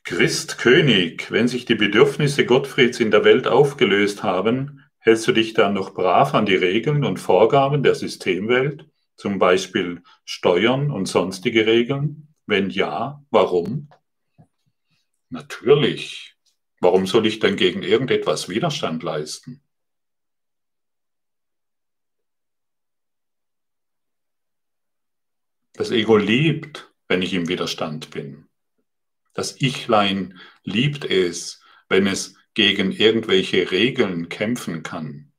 Christ König, wenn sich die Bedürfnisse Gottfrieds in der Welt aufgelöst haben, hältst du dich dann noch brav an die Regeln und Vorgaben der Systemwelt, zum Beispiel Steuern und sonstige Regeln? Wenn ja, warum? Natürlich. Warum soll ich denn gegen irgendetwas Widerstand leisten? Das Ego liebt, wenn ich im Widerstand bin. Das Ichlein liebt es, wenn es gegen irgendwelche Regeln kämpfen kann.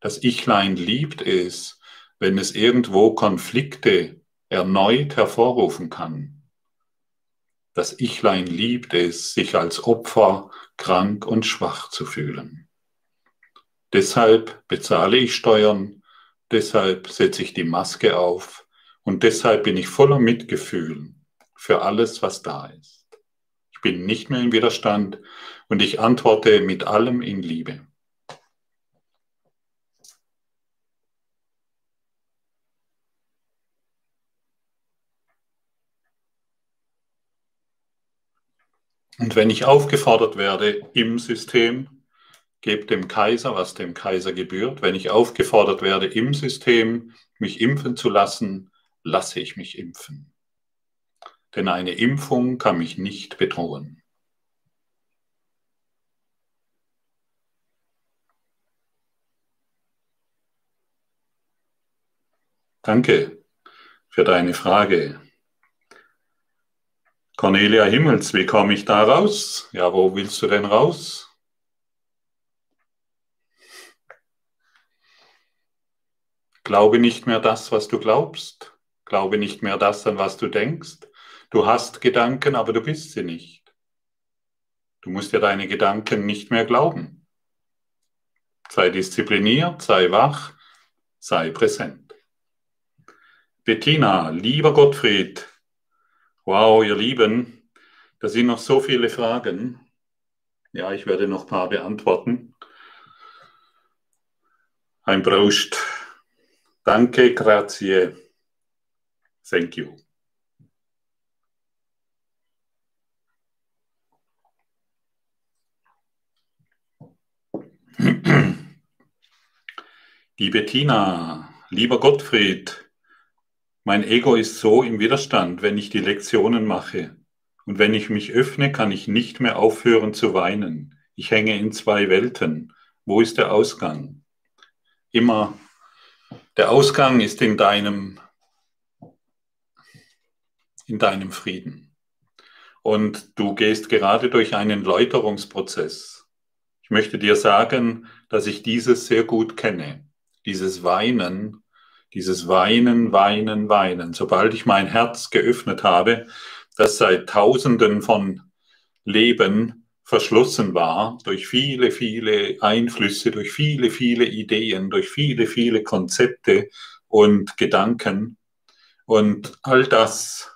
Das Ichlein liebt es, wenn es irgendwo Konflikte erneut hervorrufen kann. Das Ichlein liebt es, sich als Opfer krank und schwach zu fühlen. Deshalb bezahle ich Steuern, deshalb setze ich die Maske auf und deshalb bin ich voller Mitgefühl für alles, was da ist. Ich bin nicht mehr im Widerstand und ich antworte mit allem in Liebe. Und wenn ich aufgefordert werde im System, gebt dem Kaiser, was dem Kaiser gebührt. Wenn ich aufgefordert werde im System, mich impfen zu lassen, lasse ich mich impfen denn eine Impfung kann mich nicht bedrohen. Danke für deine Frage. Cornelia Himmels, wie komme ich da raus? Ja, wo willst du denn raus? Glaube nicht mehr das, was du glaubst. Glaube nicht mehr das, an was du denkst. Du hast Gedanken, aber du bist sie nicht. Du musst dir deine Gedanken nicht mehr glauben. Sei diszipliniert, sei wach, sei präsent. Bettina, lieber Gottfried, Wow, ihr Lieben, da sind noch so viele Fragen. Ja, ich werde noch ein paar beantworten. Ein Prost. Danke, grazie. Thank you. Die Bettina, lieber Gottfried, mein Ego ist so im Widerstand, wenn ich die Lektionen mache. Und wenn ich mich öffne, kann ich nicht mehr aufhören zu weinen. Ich hänge in zwei Welten. Wo ist der Ausgang? Immer, der Ausgang ist in deinem, in deinem Frieden. Und du gehst gerade durch einen Läuterungsprozess. Ich möchte dir sagen, dass ich dieses sehr gut kenne. Dieses Weinen dieses Weinen, Weinen, Weinen. Sobald ich mein Herz geöffnet habe, das seit Tausenden von Leben verschlossen war, durch viele, viele Einflüsse, durch viele, viele Ideen, durch viele, viele Konzepte und Gedanken. Und all das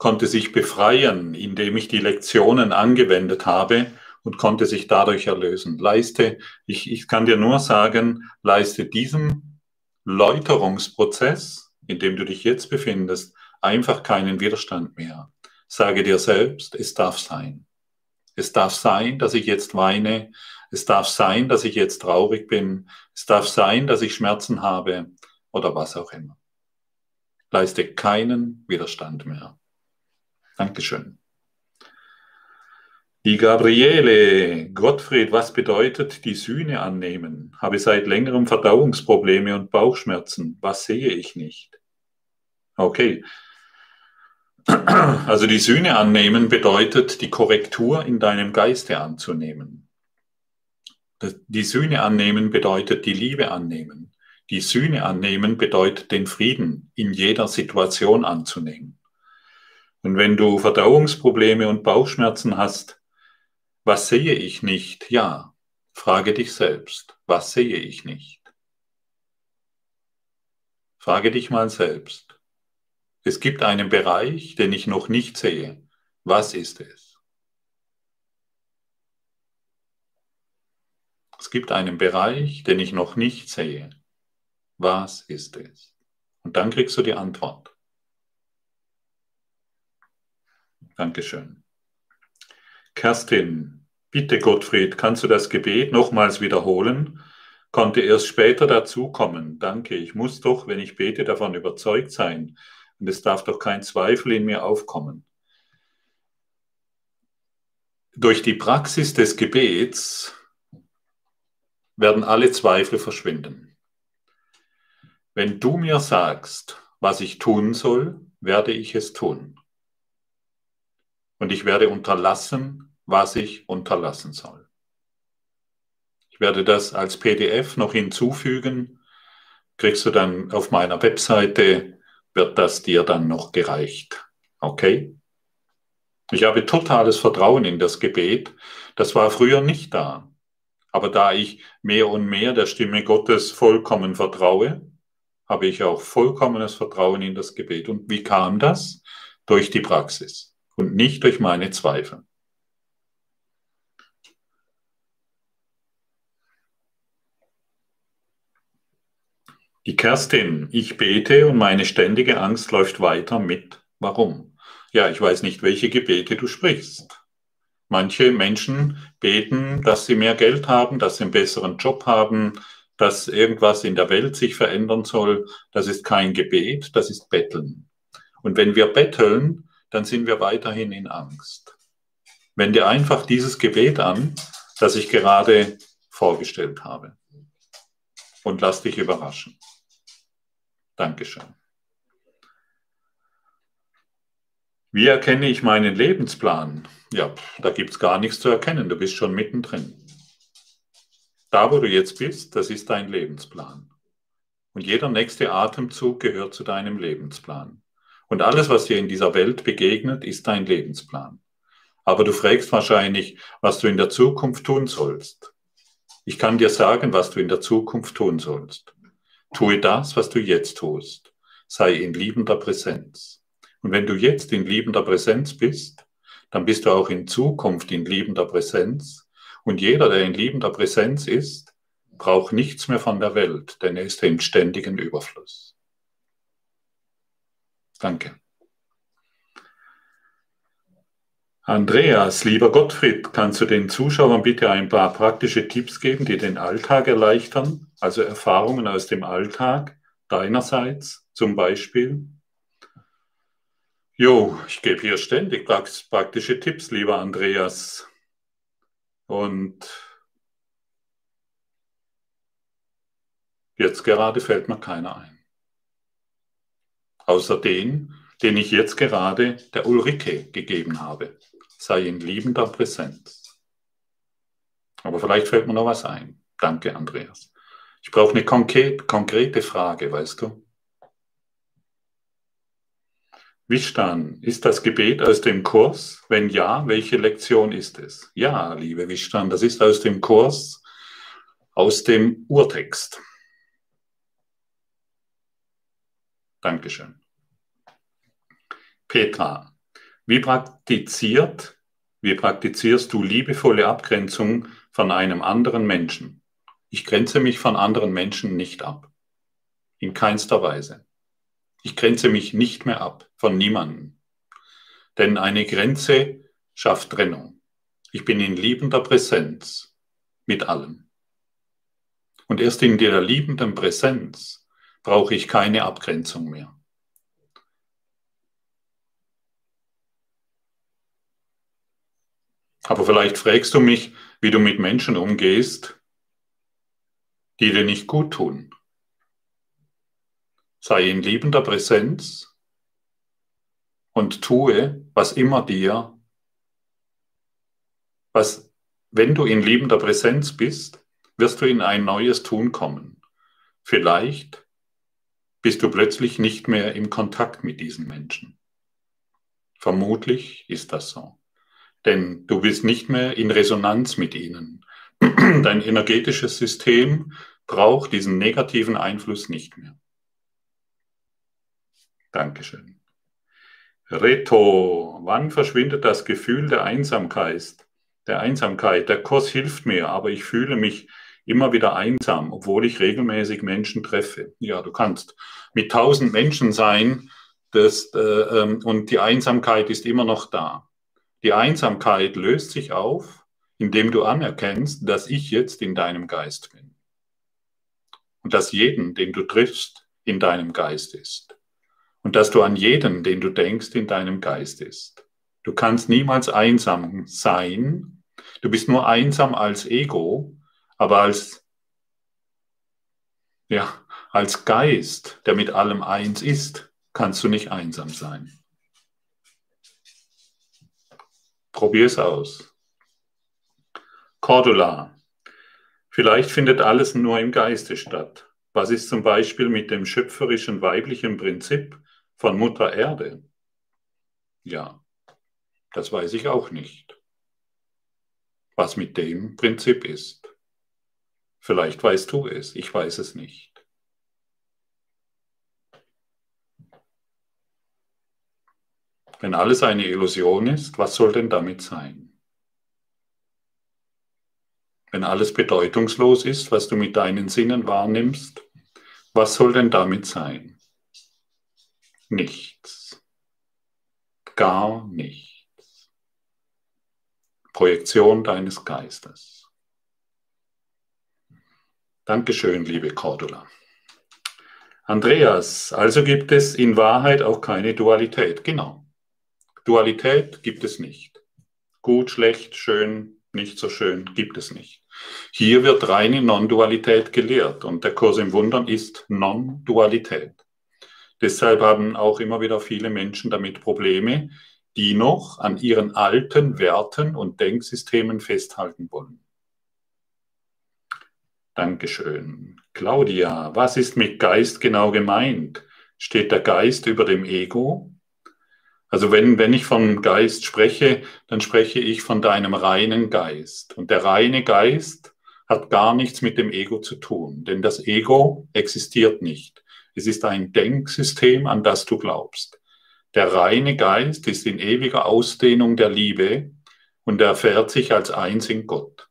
konnte sich befreien, indem ich die Lektionen angewendet habe und konnte sich dadurch erlösen. Leiste, ich, ich kann dir nur sagen, leiste diesem Läuterungsprozess, in dem du dich jetzt befindest, einfach keinen Widerstand mehr. Sage dir selbst, es darf sein. Es darf sein, dass ich jetzt weine. Es darf sein, dass ich jetzt traurig bin. Es darf sein, dass ich Schmerzen habe oder was auch immer. Leiste keinen Widerstand mehr. Dankeschön. Die Gabriele, Gottfried, was bedeutet die Sühne annehmen? Habe seit längerem Verdauungsprobleme und Bauchschmerzen. Was sehe ich nicht? Okay. Also die Sühne annehmen bedeutet, die Korrektur in deinem Geiste anzunehmen. Die Sühne annehmen bedeutet die Liebe annehmen. Die Sühne annehmen bedeutet den Frieden in jeder Situation anzunehmen. Und wenn du Verdauungsprobleme und Bauchschmerzen hast, was sehe ich nicht? Ja, frage dich selbst, was sehe ich nicht? Frage dich mal selbst. Es gibt einen Bereich, den ich noch nicht sehe. Was ist es? Es gibt einen Bereich, den ich noch nicht sehe. Was ist es? Und dann kriegst du die Antwort. Dankeschön. Kerstin, bitte Gottfried, kannst du das Gebet nochmals wiederholen? Konnte erst später dazukommen. Danke, ich muss doch, wenn ich bete, davon überzeugt sein. Und es darf doch kein Zweifel in mir aufkommen. Durch die Praxis des Gebets werden alle Zweifel verschwinden. Wenn du mir sagst, was ich tun soll, werde ich es tun und ich werde unterlassen, was ich unterlassen soll. Ich werde das als PDF noch hinzufügen. Kriegst du dann auf meiner Webseite, wird das dir dann noch gereicht. Okay? Ich habe totales Vertrauen in das Gebet. Das war früher nicht da. Aber da ich mehr und mehr der Stimme Gottes vollkommen vertraue, habe ich auch vollkommenes Vertrauen in das Gebet. Und wie kam das? Durch die Praxis und nicht durch meine Zweifel. Die Kerstin, ich bete und meine ständige Angst läuft weiter mit. Warum? Ja, ich weiß nicht, welche Gebete du sprichst. Manche Menschen beten, dass sie mehr Geld haben, dass sie einen besseren Job haben, dass irgendwas in der Welt sich verändern soll. Das ist kein Gebet, das ist Betteln. Und wenn wir betteln, dann sind wir weiterhin in Angst. Wende einfach dieses Gebet an, das ich gerade vorgestellt habe. Und lass dich überraschen. Dankeschön. Wie erkenne ich meinen Lebensplan? Ja, da gibt es gar nichts zu erkennen. Du bist schon mittendrin. Da, wo du jetzt bist, das ist dein Lebensplan. Und jeder nächste Atemzug gehört zu deinem Lebensplan. Und alles, was dir in dieser Welt begegnet, ist dein Lebensplan. Aber du fragst wahrscheinlich, was du in der Zukunft tun sollst. Ich kann dir sagen, was du in der Zukunft tun sollst. Tue das, was du jetzt tust. Sei in liebender Präsenz. Und wenn du jetzt in liebender Präsenz bist, dann bist du auch in Zukunft in liebender Präsenz. Und jeder, der in liebender Präsenz ist, braucht nichts mehr von der Welt, denn er ist im ständigen Überfluss. Danke. Andreas, lieber Gottfried, kannst du den Zuschauern bitte ein paar praktische Tipps geben, die den Alltag erleichtern? Also Erfahrungen aus dem Alltag deinerseits zum Beispiel? Jo, ich gebe hier ständig praktische Tipps, lieber Andreas. Und jetzt gerade fällt mir keiner ein. Außer den, den ich jetzt gerade der Ulrike gegeben habe sei in liebender Präsenz. Aber vielleicht fällt mir noch was ein. Danke, Andreas. Ich brauche eine konkret, konkrete Frage, weißt du? Wischtan, ist das Gebet aus dem Kurs? Wenn ja, welche Lektion ist es? Ja, liebe Wischtan, das ist aus dem Kurs, aus dem Urtext. Dankeschön. Petra, wie praktiziert, wie praktizierst du liebevolle Abgrenzung von einem anderen Menschen? Ich grenze mich von anderen Menschen nicht ab. In keinster Weise. Ich grenze mich nicht mehr ab von niemandem. Denn eine Grenze schafft Trennung. Ich bin in liebender Präsenz mit allem. Und erst in der liebenden Präsenz brauche ich keine Abgrenzung mehr. Aber vielleicht fragst du mich, wie du mit Menschen umgehst, die dir nicht gut tun. Sei in liebender Präsenz und tue, was immer dir, was, wenn du in liebender Präsenz bist, wirst du in ein neues Tun kommen. Vielleicht bist du plötzlich nicht mehr im Kontakt mit diesen Menschen. Vermutlich ist das so denn du bist nicht mehr in Resonanz mit ihnen. Dein energetisches System braucht diesen negativen Einfluss nicht mehr. Dankeschön. Reto, wann verschwindet das Gefühl der Einsamkeit? Der Einsamkeit. Der Kurs hilft mir, aber ich fühle mich immer wieder einsam, obwohl ich regelmäßig Menschen treffe. Ja, du kannst mit tausend Menschen sein das, äh, ähm, und die Einsamkeit ist immer noch da. Die Einsamkeit löst sich auf, indem du anerkennst, dass ich jetzt in deinem Geist bin. Und dass jeden, den du triffst, in deinem Geist ist. Und dass du an jeden, den du denkst, in deinem Geist ist. Du kannst niemals einsam sein. Du bist nur einsam als Ego, aber als, ja, als Geist, der mit allem eins ist, kannst du nicht einsam sein. Probier es aus. Cordula. Vielleicht findet alles nur im Geiste statt. Was ist zum Beispiel mit dem schöpferischen weiblichen Prinzip von Mutter Erde? Ja, das weiß ich auch nicht. Was mit dem Prinzip ist. Vielleicht weißt du es, ich weiß es nicht. Wenn alles eine Illusion ist, was soll denn damit sein? Wenn alles bedeutungslos ist, was du mit deinen Sinnen wahrnimmst, was soll denn damit sein? Nichts. Gar nichts. Projektion deines Geistes. Dankeschön, liebe Cordula. Andreas, also gibt es in Wahrheit auch keine Dualität. Genau. Dualität gibt es nicht. Gut, schlecht, schön, nicht so schön gibt es nicht. Hier wird reine Non-Dualität gelehrt und der Kurs im Wundern ist Non-Dualität. Deshalb haben auch immer wieder viele Menschen damit Probleme, die noch an ihren alten Werten und Denksystemen festhalten wollen. Dankeschön. Claudia, was ist mit Geist genau gemeint? Steht der Geist über dem Ego? Also wenn, wenn ich von Geist spreche, dann spreche ich von deinem reinen Geist. Und der reine Geist hat gar nichts mit dem Ego zu tun, denn das Ego existiert nicht. Es ist ein Denksystem, an das du glaubst. Der reine Geist ist in ewiger Ausdehnung der Liebe und erfährt sich als eins in Gott.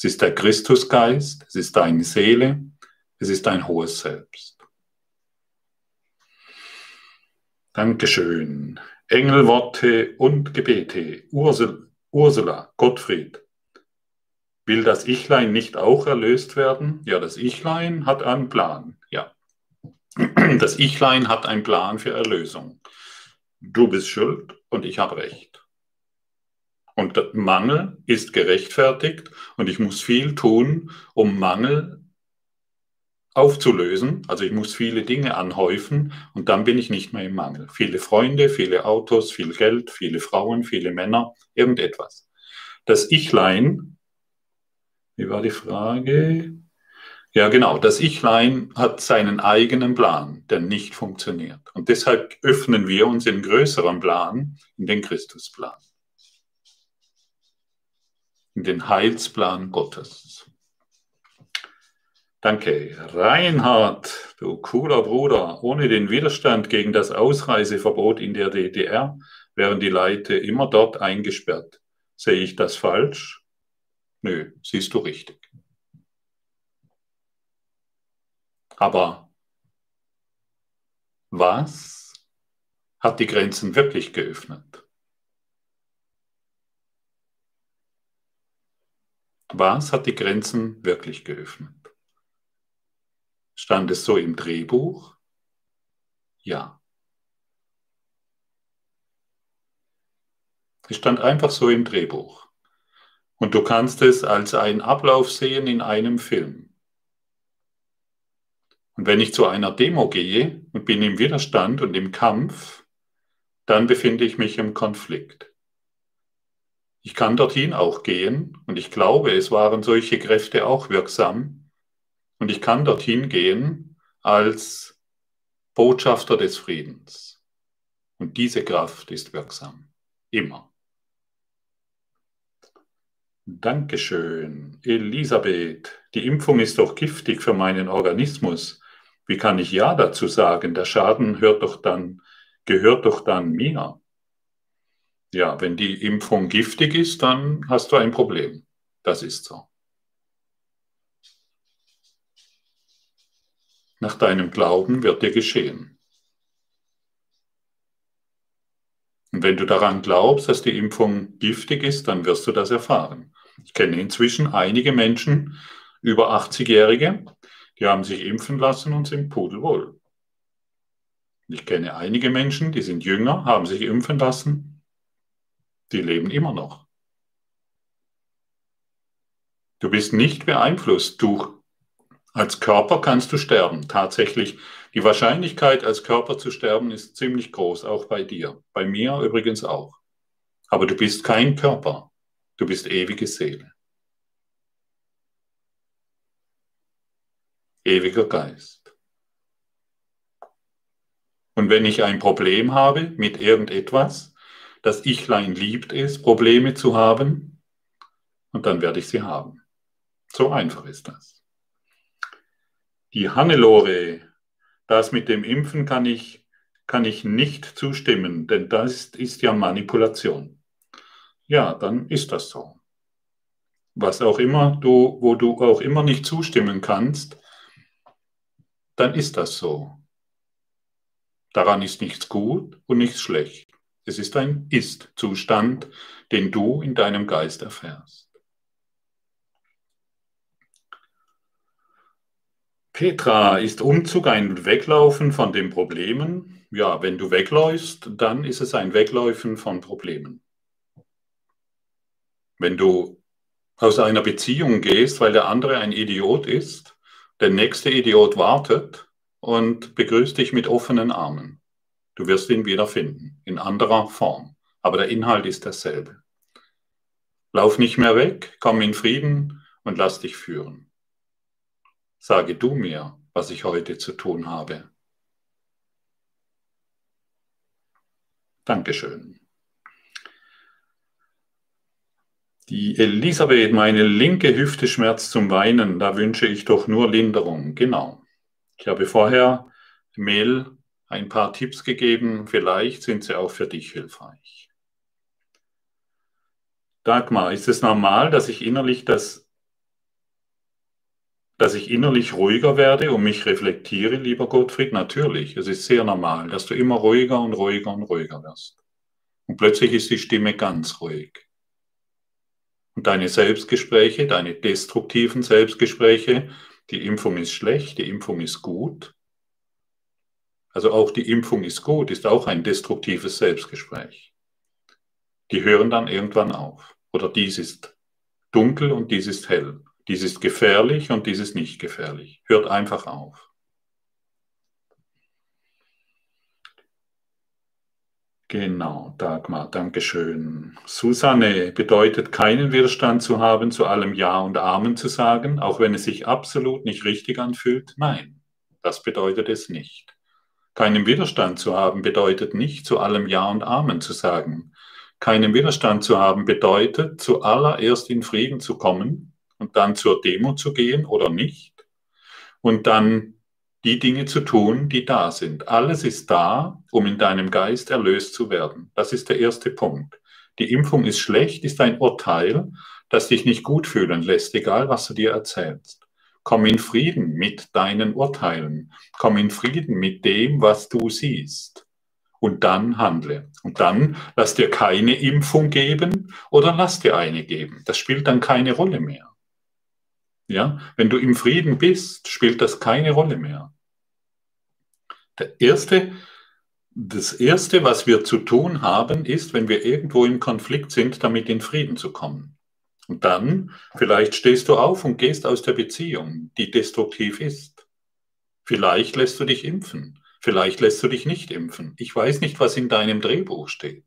Es ist der Christusgeist, es ist deine Seele, es ist dein hohes Selbst. Dankeschön. Engelworte und Gebete. Ursula, Gottfried. Will das Ichlein nicht auch erlöst werden? Ja, das Ichlein hat einen Plan. Ja. Das Ichlein hat einen Plan für Erlösung. Du bist schuld und ich habe recht. Und der Mangel ist gerechtfertigt und ich muss viel tun, um Mangel aufzulösen. Also ich muss viele Dinge anhäufen und dann bin ich nicht mehr im Mangel. Viele Freunde, viele Autos, viel Geld, viele Frauen, viele Männer, irgendetwas. Das Ichlein, wie war die Frage? Ja, genau. Das Ichlein hat seinen eigenen Plan, der nicht funktioniert. Und deshalb öffnen wir uns in größeren Plan, in den Christusplan, in den Heilsplan Gottes. Danke. Reinhard, du cooler Bruder, ohne den Widerstand gegen das Ausreiseverbot in der DDR wären die Leute immer dort eingesperrt. Sehe ich das falsch? Nö, siehst du richtig. Aber was hat die Grenzen wirklich geöffnet? Was hat die Grenzen wirklich geöffnet? Stand es so im Drehbuch? Ja. Es stand einfach so im Drehbuch. Und du kannst es als einen Ablauf sehen in einem Film. Und wenn ich zu einer Demo gehe und bin im Widerstand und im Kampf, dann befinde ich mich im Konflikt. Ich kann dorthin auch gehen und ich glaube, es waren solche Kräfte auch wirksam, und ich kann dorthin gehen als Botschafter des Friedens. Und diese Kraft ist wirksam. Immer. Dankeschön. Elisabeth, die Impfung ist doch giftig für meinen Organismus. Wie kann ich Ja dazu sagen? Der Schaden hört doch dann, gehört doch dann mir. Ja, wenn die Impfung giftig ist, dann hast du ein Problem. Das ist so. Nach deinem Glauben wird dir geschehen. Und wenn du daran glaubst, dass die Impfung giftig ist, dann wirst du das erfahren. Ich kenne inzwischen einige Menschen, über 80-Jährige, die haben sich impfen lassen und sind pudelwohl. Ich kenne einige Menschen, die sind jünger, haben sich impfen lassen, die leben immer noch. Du bist nicht beeinflusst durch als Körper kannst du sterben. Tatsächlich, die Wahrscheinlichkeit, als Körper zu sterben, ist ziemlich groß, auch bei dir. Bei mir übrigens auch. Aber du bist kein Körper. Du bist ewige Seele. Ewiger Geist. Und wenn ich ein Problem habe mit irgendetwas, das Ichlein liebt es, Probleme zu haben, und dann werde ich sie haben. So einfach ist das. Die Hannelore, das mit dem Impfen kann ich, kann ich nicht zustimmen, denn das ist ja Manipulation. Ja, dann ist das so. Was auch immer du, wo du auch immer nicht zustimmen kannst, dann ist das so. Daran ist nichts gut und nichts schlecht. Es ist ein Ist-Zustand, den du in deinem Geist erfährst. Petra, ist Umzug ein Weglaufen von den Problemen? Ja, wenn du wegläufst, dann ist es ein Wegläufen von Problemen. Wenn du aus einer Beziehung gehst, weil der andere ein Idiot ist, der nächste Idiot wartet und begrüßt dich mit offenen Armen. Du wirst ihn wiederfinden, in anderer Form, aber der Inhalt ist derselbe. Lauf nicht mehr weg, komm in Frieden und lass dich führen. Sage du mir, was ich heute zu tun habe. Dankeschön. Die Elisabeth, meine linke Hüfte schmerzt zum Weinen, da wünsche ich doch nur Linderung. Genau. Ich habe vorher Mehl ein paar Tipps gegeben. Vielleicht sind sie auch für dich hilfreich. Dagmar, ist es normal, dass ich innerlich das, dass ich innerlich ruhiger werde und mich reflektiere, lieber Gottfried? Natürlich. Es ist sehr normal, dass du immer ruhiger und ruhiger und ruhiger wirst. Und plötzlich ist die Stimme ganz ruhig. Und deine Selbstgespräche, deine destruktiven Selbstgespräche, die Impfung ist schlecht, die Impfung ist gut. Also auch die Impfung ist gut, ist auch ein destruktives Selbstgespräch. Die hören dann irgendwann auf. Oder dies ist dunkel und dies ist hell. Dies ist gefährlich und dies ist nicht gefährlich. Hört einfach auf. Genau, Dagmar, Dankeschön. Susanne bedeutet keinen Widerstand zu haben, zu allem Ja und Amen zu sagen, auch wenn es sich absolut nicht richtig anfühlt. Nein, das bedeutet es nicht. Keinen Widerstand zu haben bedeutet nicht, zu allem Ja und Amen zu sagen. Keinen Widerstand zu haben bedeutet, zuallererst in Frieden zu kommen und dann zur Demo zu gehen oder nicht und dann die Dinge zu tun, die da sind. Alles ist da, um in deinem Geist erlöst zu werden. Das ist der erste Punkt. Die Impfung ist schlecht, ist ein Urteil, das dich nicht gut fühlen lässt, egal was du dir erzählst. Komm in Frieden mit deinen Urteilen. Komm in Frieden mit dem, was du siehst. Und dann handle. Und dann lass dir keine Impfung geben oder lass dir eine geben. Das spielt dann keine Rolle mehr. Ja, wenn du im Frieden bist, spielt das keine Rolle mehr. Der erste, das erste, was wir zu tun haben, ist, wenn wir irgendwo im Konflikt sind, damit in Frieden zu kommen. Und dann, vielleicht stehst du auf und gehst aus der Beziehung, die destruktiv ist. Vielleicht lässt du dich impfen. Vielleicht lässt du dich nicht impfen. Ich weiß nicht, was in deinem Drehbuch steht.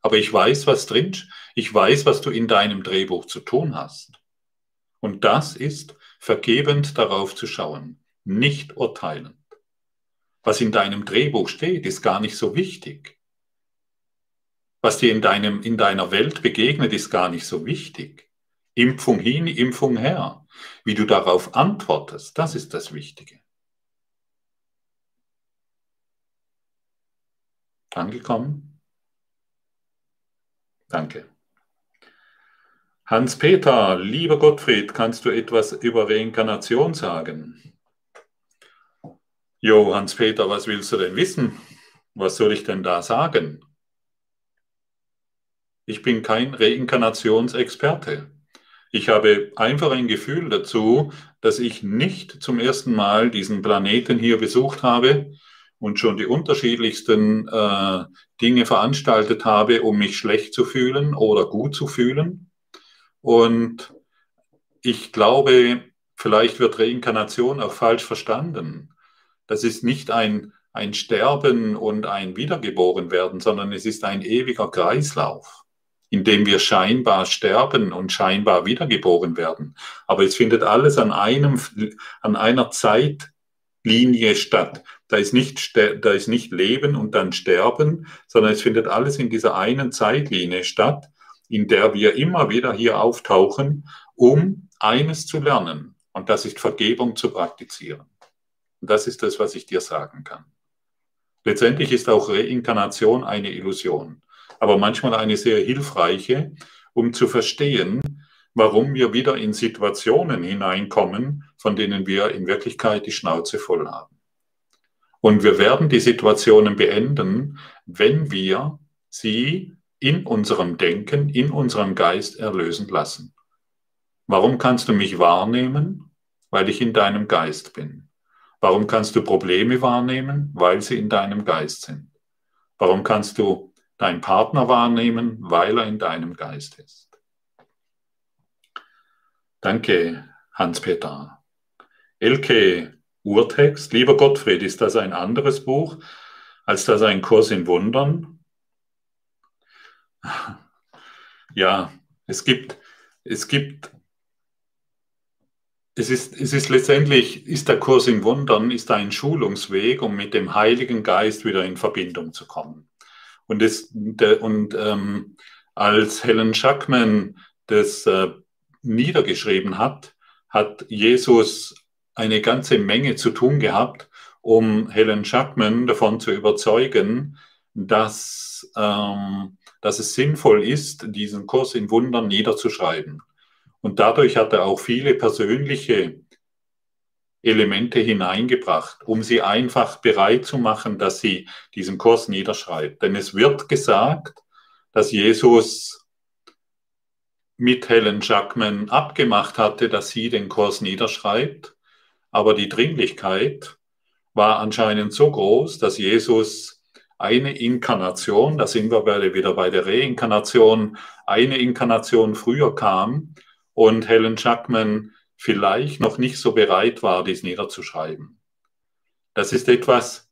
Aber ich weiß, was drin, ich weiß, was du in deinem Drehbuch zu tun hast. Und das ist vergebend darauf zu schauen, nicht urteilend. Was in deinem Drehbuch steht, ist gar nicht so wichtig. Was dir in, deinem, in deiner Welt begegnet, ist gar nicht so wichtig. Impfung hin, Impfung her. Wie du darauf antwortest, das ist das Wichtige. Angekommen? Danke. Hans-Peter, lieber Gottfried, kannst du etwas über Reinkarnation sagen? Jo, Hans-Peter, was willst du denn wissen? Was soll ich denn da sagen? Ich bin kein Reinkarnationsexperte. Ich habe einfach ein Gefühl dazu, dass ich nicht zum ersten Mal diesen Planeten hier besucht habe und schon die unterschiedlichsten äh, Dinge veranstaltet habe, um mich schlecht zu fühlen oder gut zu fühlen. Und ich glaube, vielleicht wird Reinkarnation auch falsch verstanden. Das ist nicht ein, ein Sterben und ein Wiedergeborenwerden, sondern es ist ein ewiger Kreislauf, in dem wir scheinbar sterben und scheinbar wiedergeboren werden. Aber es findet alles an, einem, an einer Zeitlinie statt. Da ist, nicht, da ist nicht Leben und dann Sterben, sondern es findet alles in dieser einen Zeitlinie statt in der wir immer wieder hier auftauchen, um eines zu lernen. Und das ist Vergebung zu praktizieren. Und das ist das, was ich dir sagen kann. Letztendlich ist auch Reinkarnation eine Illusion, aber manchmal eine sehr hilfreiche, um zu verstehen, warum wir wieder in Situationen hineinkommen, von denen wir in Wirklichkeit die Schnauze voll haben. Und wir werden die Situationen beenden, wenn wir sie in unserem Denken, in unserem Geist erlösen lassen. Warum kannst du mich wahrnehmen? Weil ich in deinem Geist bin. Warum kannst du Probleme wahrnehmen? Weil sie in deinem Geist sind. Warum kannst du deinen Partner wahrnehmen? Weil er in deinem Geist ist. Danke, Hans-Peter. Elke, Urtext. Lieber Gottfried, ist das ein anderes Buch als das ein Kurs in Wundern? Ja, es gibt, es gibt, es ist, es ist letztendlich, ist der Kurs in Wundern, ist ein Schulungsweg, um mit dem Heiligen Geist wieder in Verbindung zu kommen. Und, es, der, und ähm, als Helen Schackman das äh, niedergeschrieben hat, hat Jesus eine ganze Menge zu tun gehabt, um Helen Schackman davon zu überzeugen, dass, ähm, dass es sinnvoll ist, diesen Kurs in Wundern niederzuschreiben. Und dadurch hat er auch viele persönliche Elemente hineingebracht, um sie einfach bereit zu machen, dass sie diesen Kurs niederschreibt. Denn es wird gesagt, dass Jesus mit Helen Jackman abgemacht hatte, dass sie den Kurs niederschreibt. Aber die Dringlichkeit war anscheinend so groß, dass Jesus eine Inkarnation, da sind wir wieder bei der Reinkarnation, eine Inkarnation früher kam und Helen Jackman vielleicht noch nicht so bereit war, dies niederzuschreiben. Das ist etwas,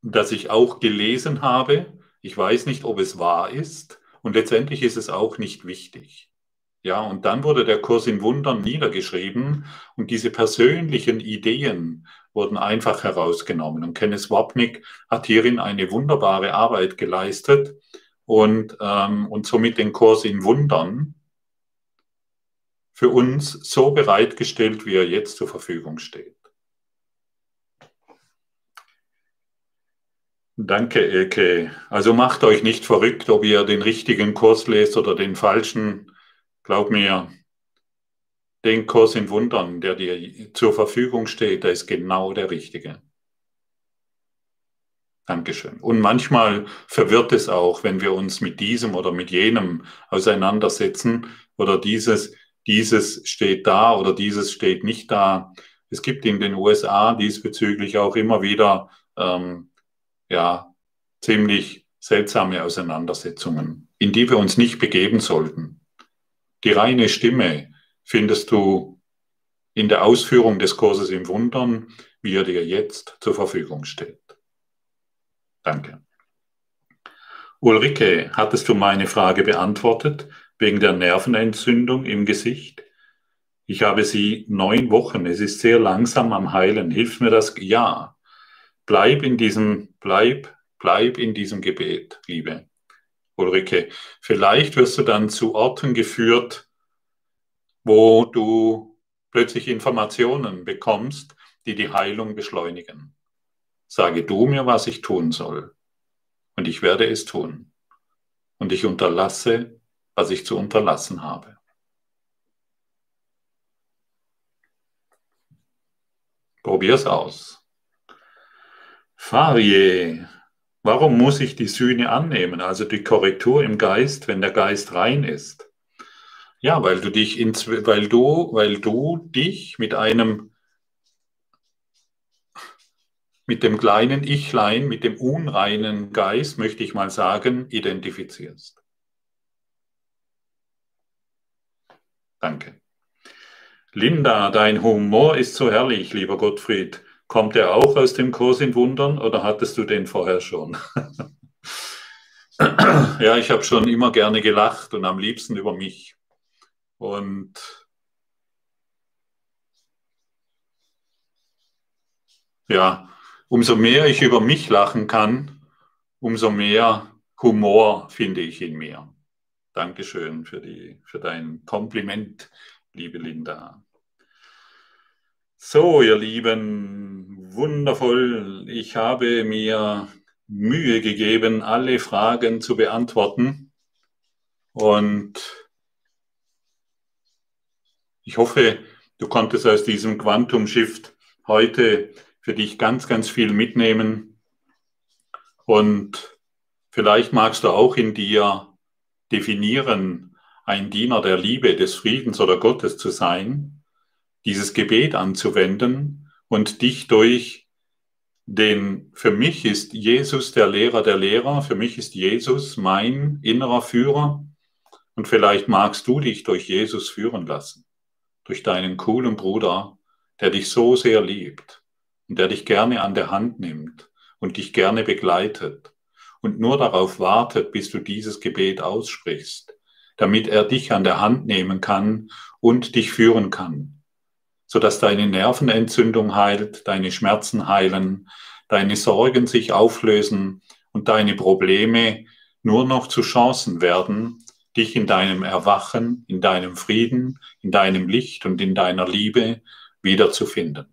das ich auch gelesen habe. Ich weiß nicht, ob es wahr ist. Und letztendlich ist es auch nicht wichtig. Ja, und dann wurde der Kurs in Wundern niedergeschrieben und diese persönlichen Ideen wurden einfach herausgenommen. Und Kenneth Wapnick hat hierin eine wunderbare Arbeit geleistet und, ähm, und somit den Kurs in Wundern für uns so bereitgestellt, wie er jetzt zur Verfügung steht. Danke, Elke. Also macht euch nicht verrückt, ob ihr den richtigen Kurs lest oder den falschen. Glaub mir, den Kurs in Wundern, der dir zur Verfügung steht, der ist genau der richtige. Dankeschön. Und manchmal verwirrt es auch, wenn wir uns mit diesem oder mit jenem auseinandersetzen oder dieses, dieses steht da oder dieses steht nicht da. Es gibt in den USA diesbezüglich auch immer wieder ähm, ja, ziemlich seltsame Auseinandersetzungen, in die wir uns nicht begeben sollten. Die reine Stimme findest du in der Ausführung des Kurses im Wundern, wie er dir jetzt zur Verfügung steht. Danke. Ulrike, hattest du meine Frage beantwortet? Wegen der Nervenentzündung im Gesicht. Ich habe sie neun Wochen. Es ist sehr langsam am Heilen. Hilft mir das? Ja. Bleib in diesem, bleib, bleib in diesem Gebet, liebe Ulrike. Vielleicht wirst du dann zu Orten geführt, wo du plötzlich Informationen bekommst, die die Heilung beschleunigen. Sage du mir, was ich tun soll. Und ich werde es tun. Und ich unterlasse was ich zu unterlassen habe. Probier's aus. Farie, warum muss ich die Sühne annehmen, also die Korrektur im Geist, wenn der Geist rein ist? Ja, weil du dich in, weil du, weil du dich mit einem mit dem kleinen Ichlein, mit dem unreinen Geist, möchte ich mal sagen, identifizierst. Danke. Linda, dein Humor ist so herrlich, lieber Gottfried. Kommt er auch aus dem Kurs in Wundern oder hattest du den vorher schon? ja, ich habe schon immer gerne gelacht und am liebsten über mich. Und ja, umso mehr ich über mich lachen kann, umso mehr Humor finde ich in mir. Dankeschön für, die, für dein Kompliment, liebe Linda. So, ihr Lieben, wundervoll. Ich habe mir Mühe gegeben, alle Fragen zu beantworten. Und ich hoffe, du konntest aus diesem Quantum Shift heute für dich ganz, ganz viel mitnehmen. Und vielleicht magst du auch in dir definieren, ein Diener der Liebe, des Friedens oder Gottes zu sein, dieses Gebet anzuwenden und dich durch den, für mich ist Jesus der Lehrer der Lehrer, für mich ist Jesus mein innerer Führer und vielleicht magst du dich durch Jesus führen lassen, durch deinen coolen Bruder, der dich so sehr liebt und der dich gerne an der Hand nimmt und dich gerne begleitet und nur darauf wartet, bis du dieses Gebet aussprichst, damit er dich an der Hand nehmen kann und dich führen kann, sodass deine Nervenentzündung heilt, deine Schmerzen heilen, deine Sorgen sich auflösen und deine Probleme nur noch zu Chancen werden, dich in deinem Erwachen, in deinem Frieden, in deinem Licht und in deiner Liebe wiederzufinden.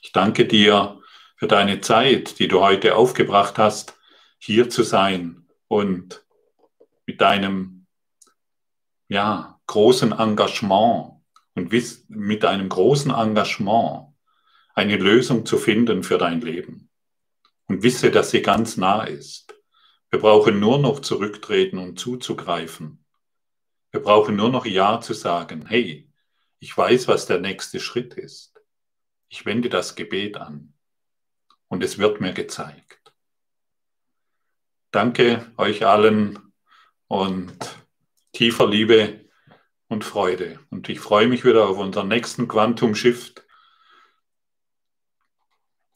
Ich danke dir für deine Zeit, die du heute aufgebracht hast, hier zu sein und mit deinem ja, großen Engagement und mit deinem großen Engagement eine Lösung zu finden für dein Leben. Und wisse, dass sie ganz nah ist. Wir brauchen nur noch zurücktreten und zuzugreifen. Wir brauchen nur noch Ja zu sagen. Hey, ich weiß, was der nächste Schritt ist. Ich wende das Gebet an. Und es wird mir gezeigt. Danke euch allen und tiefer Liebe und Freude. Und ich freue mich wieder auf unseren nächsten Quantum Shift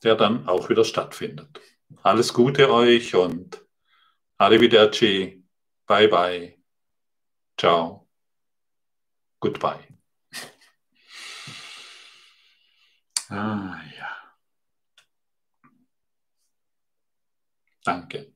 der dann auch wieder stattfindet. Alles Gute euch und arrivederci, bye bye, ciao, goodbye. Ah ja. Danke.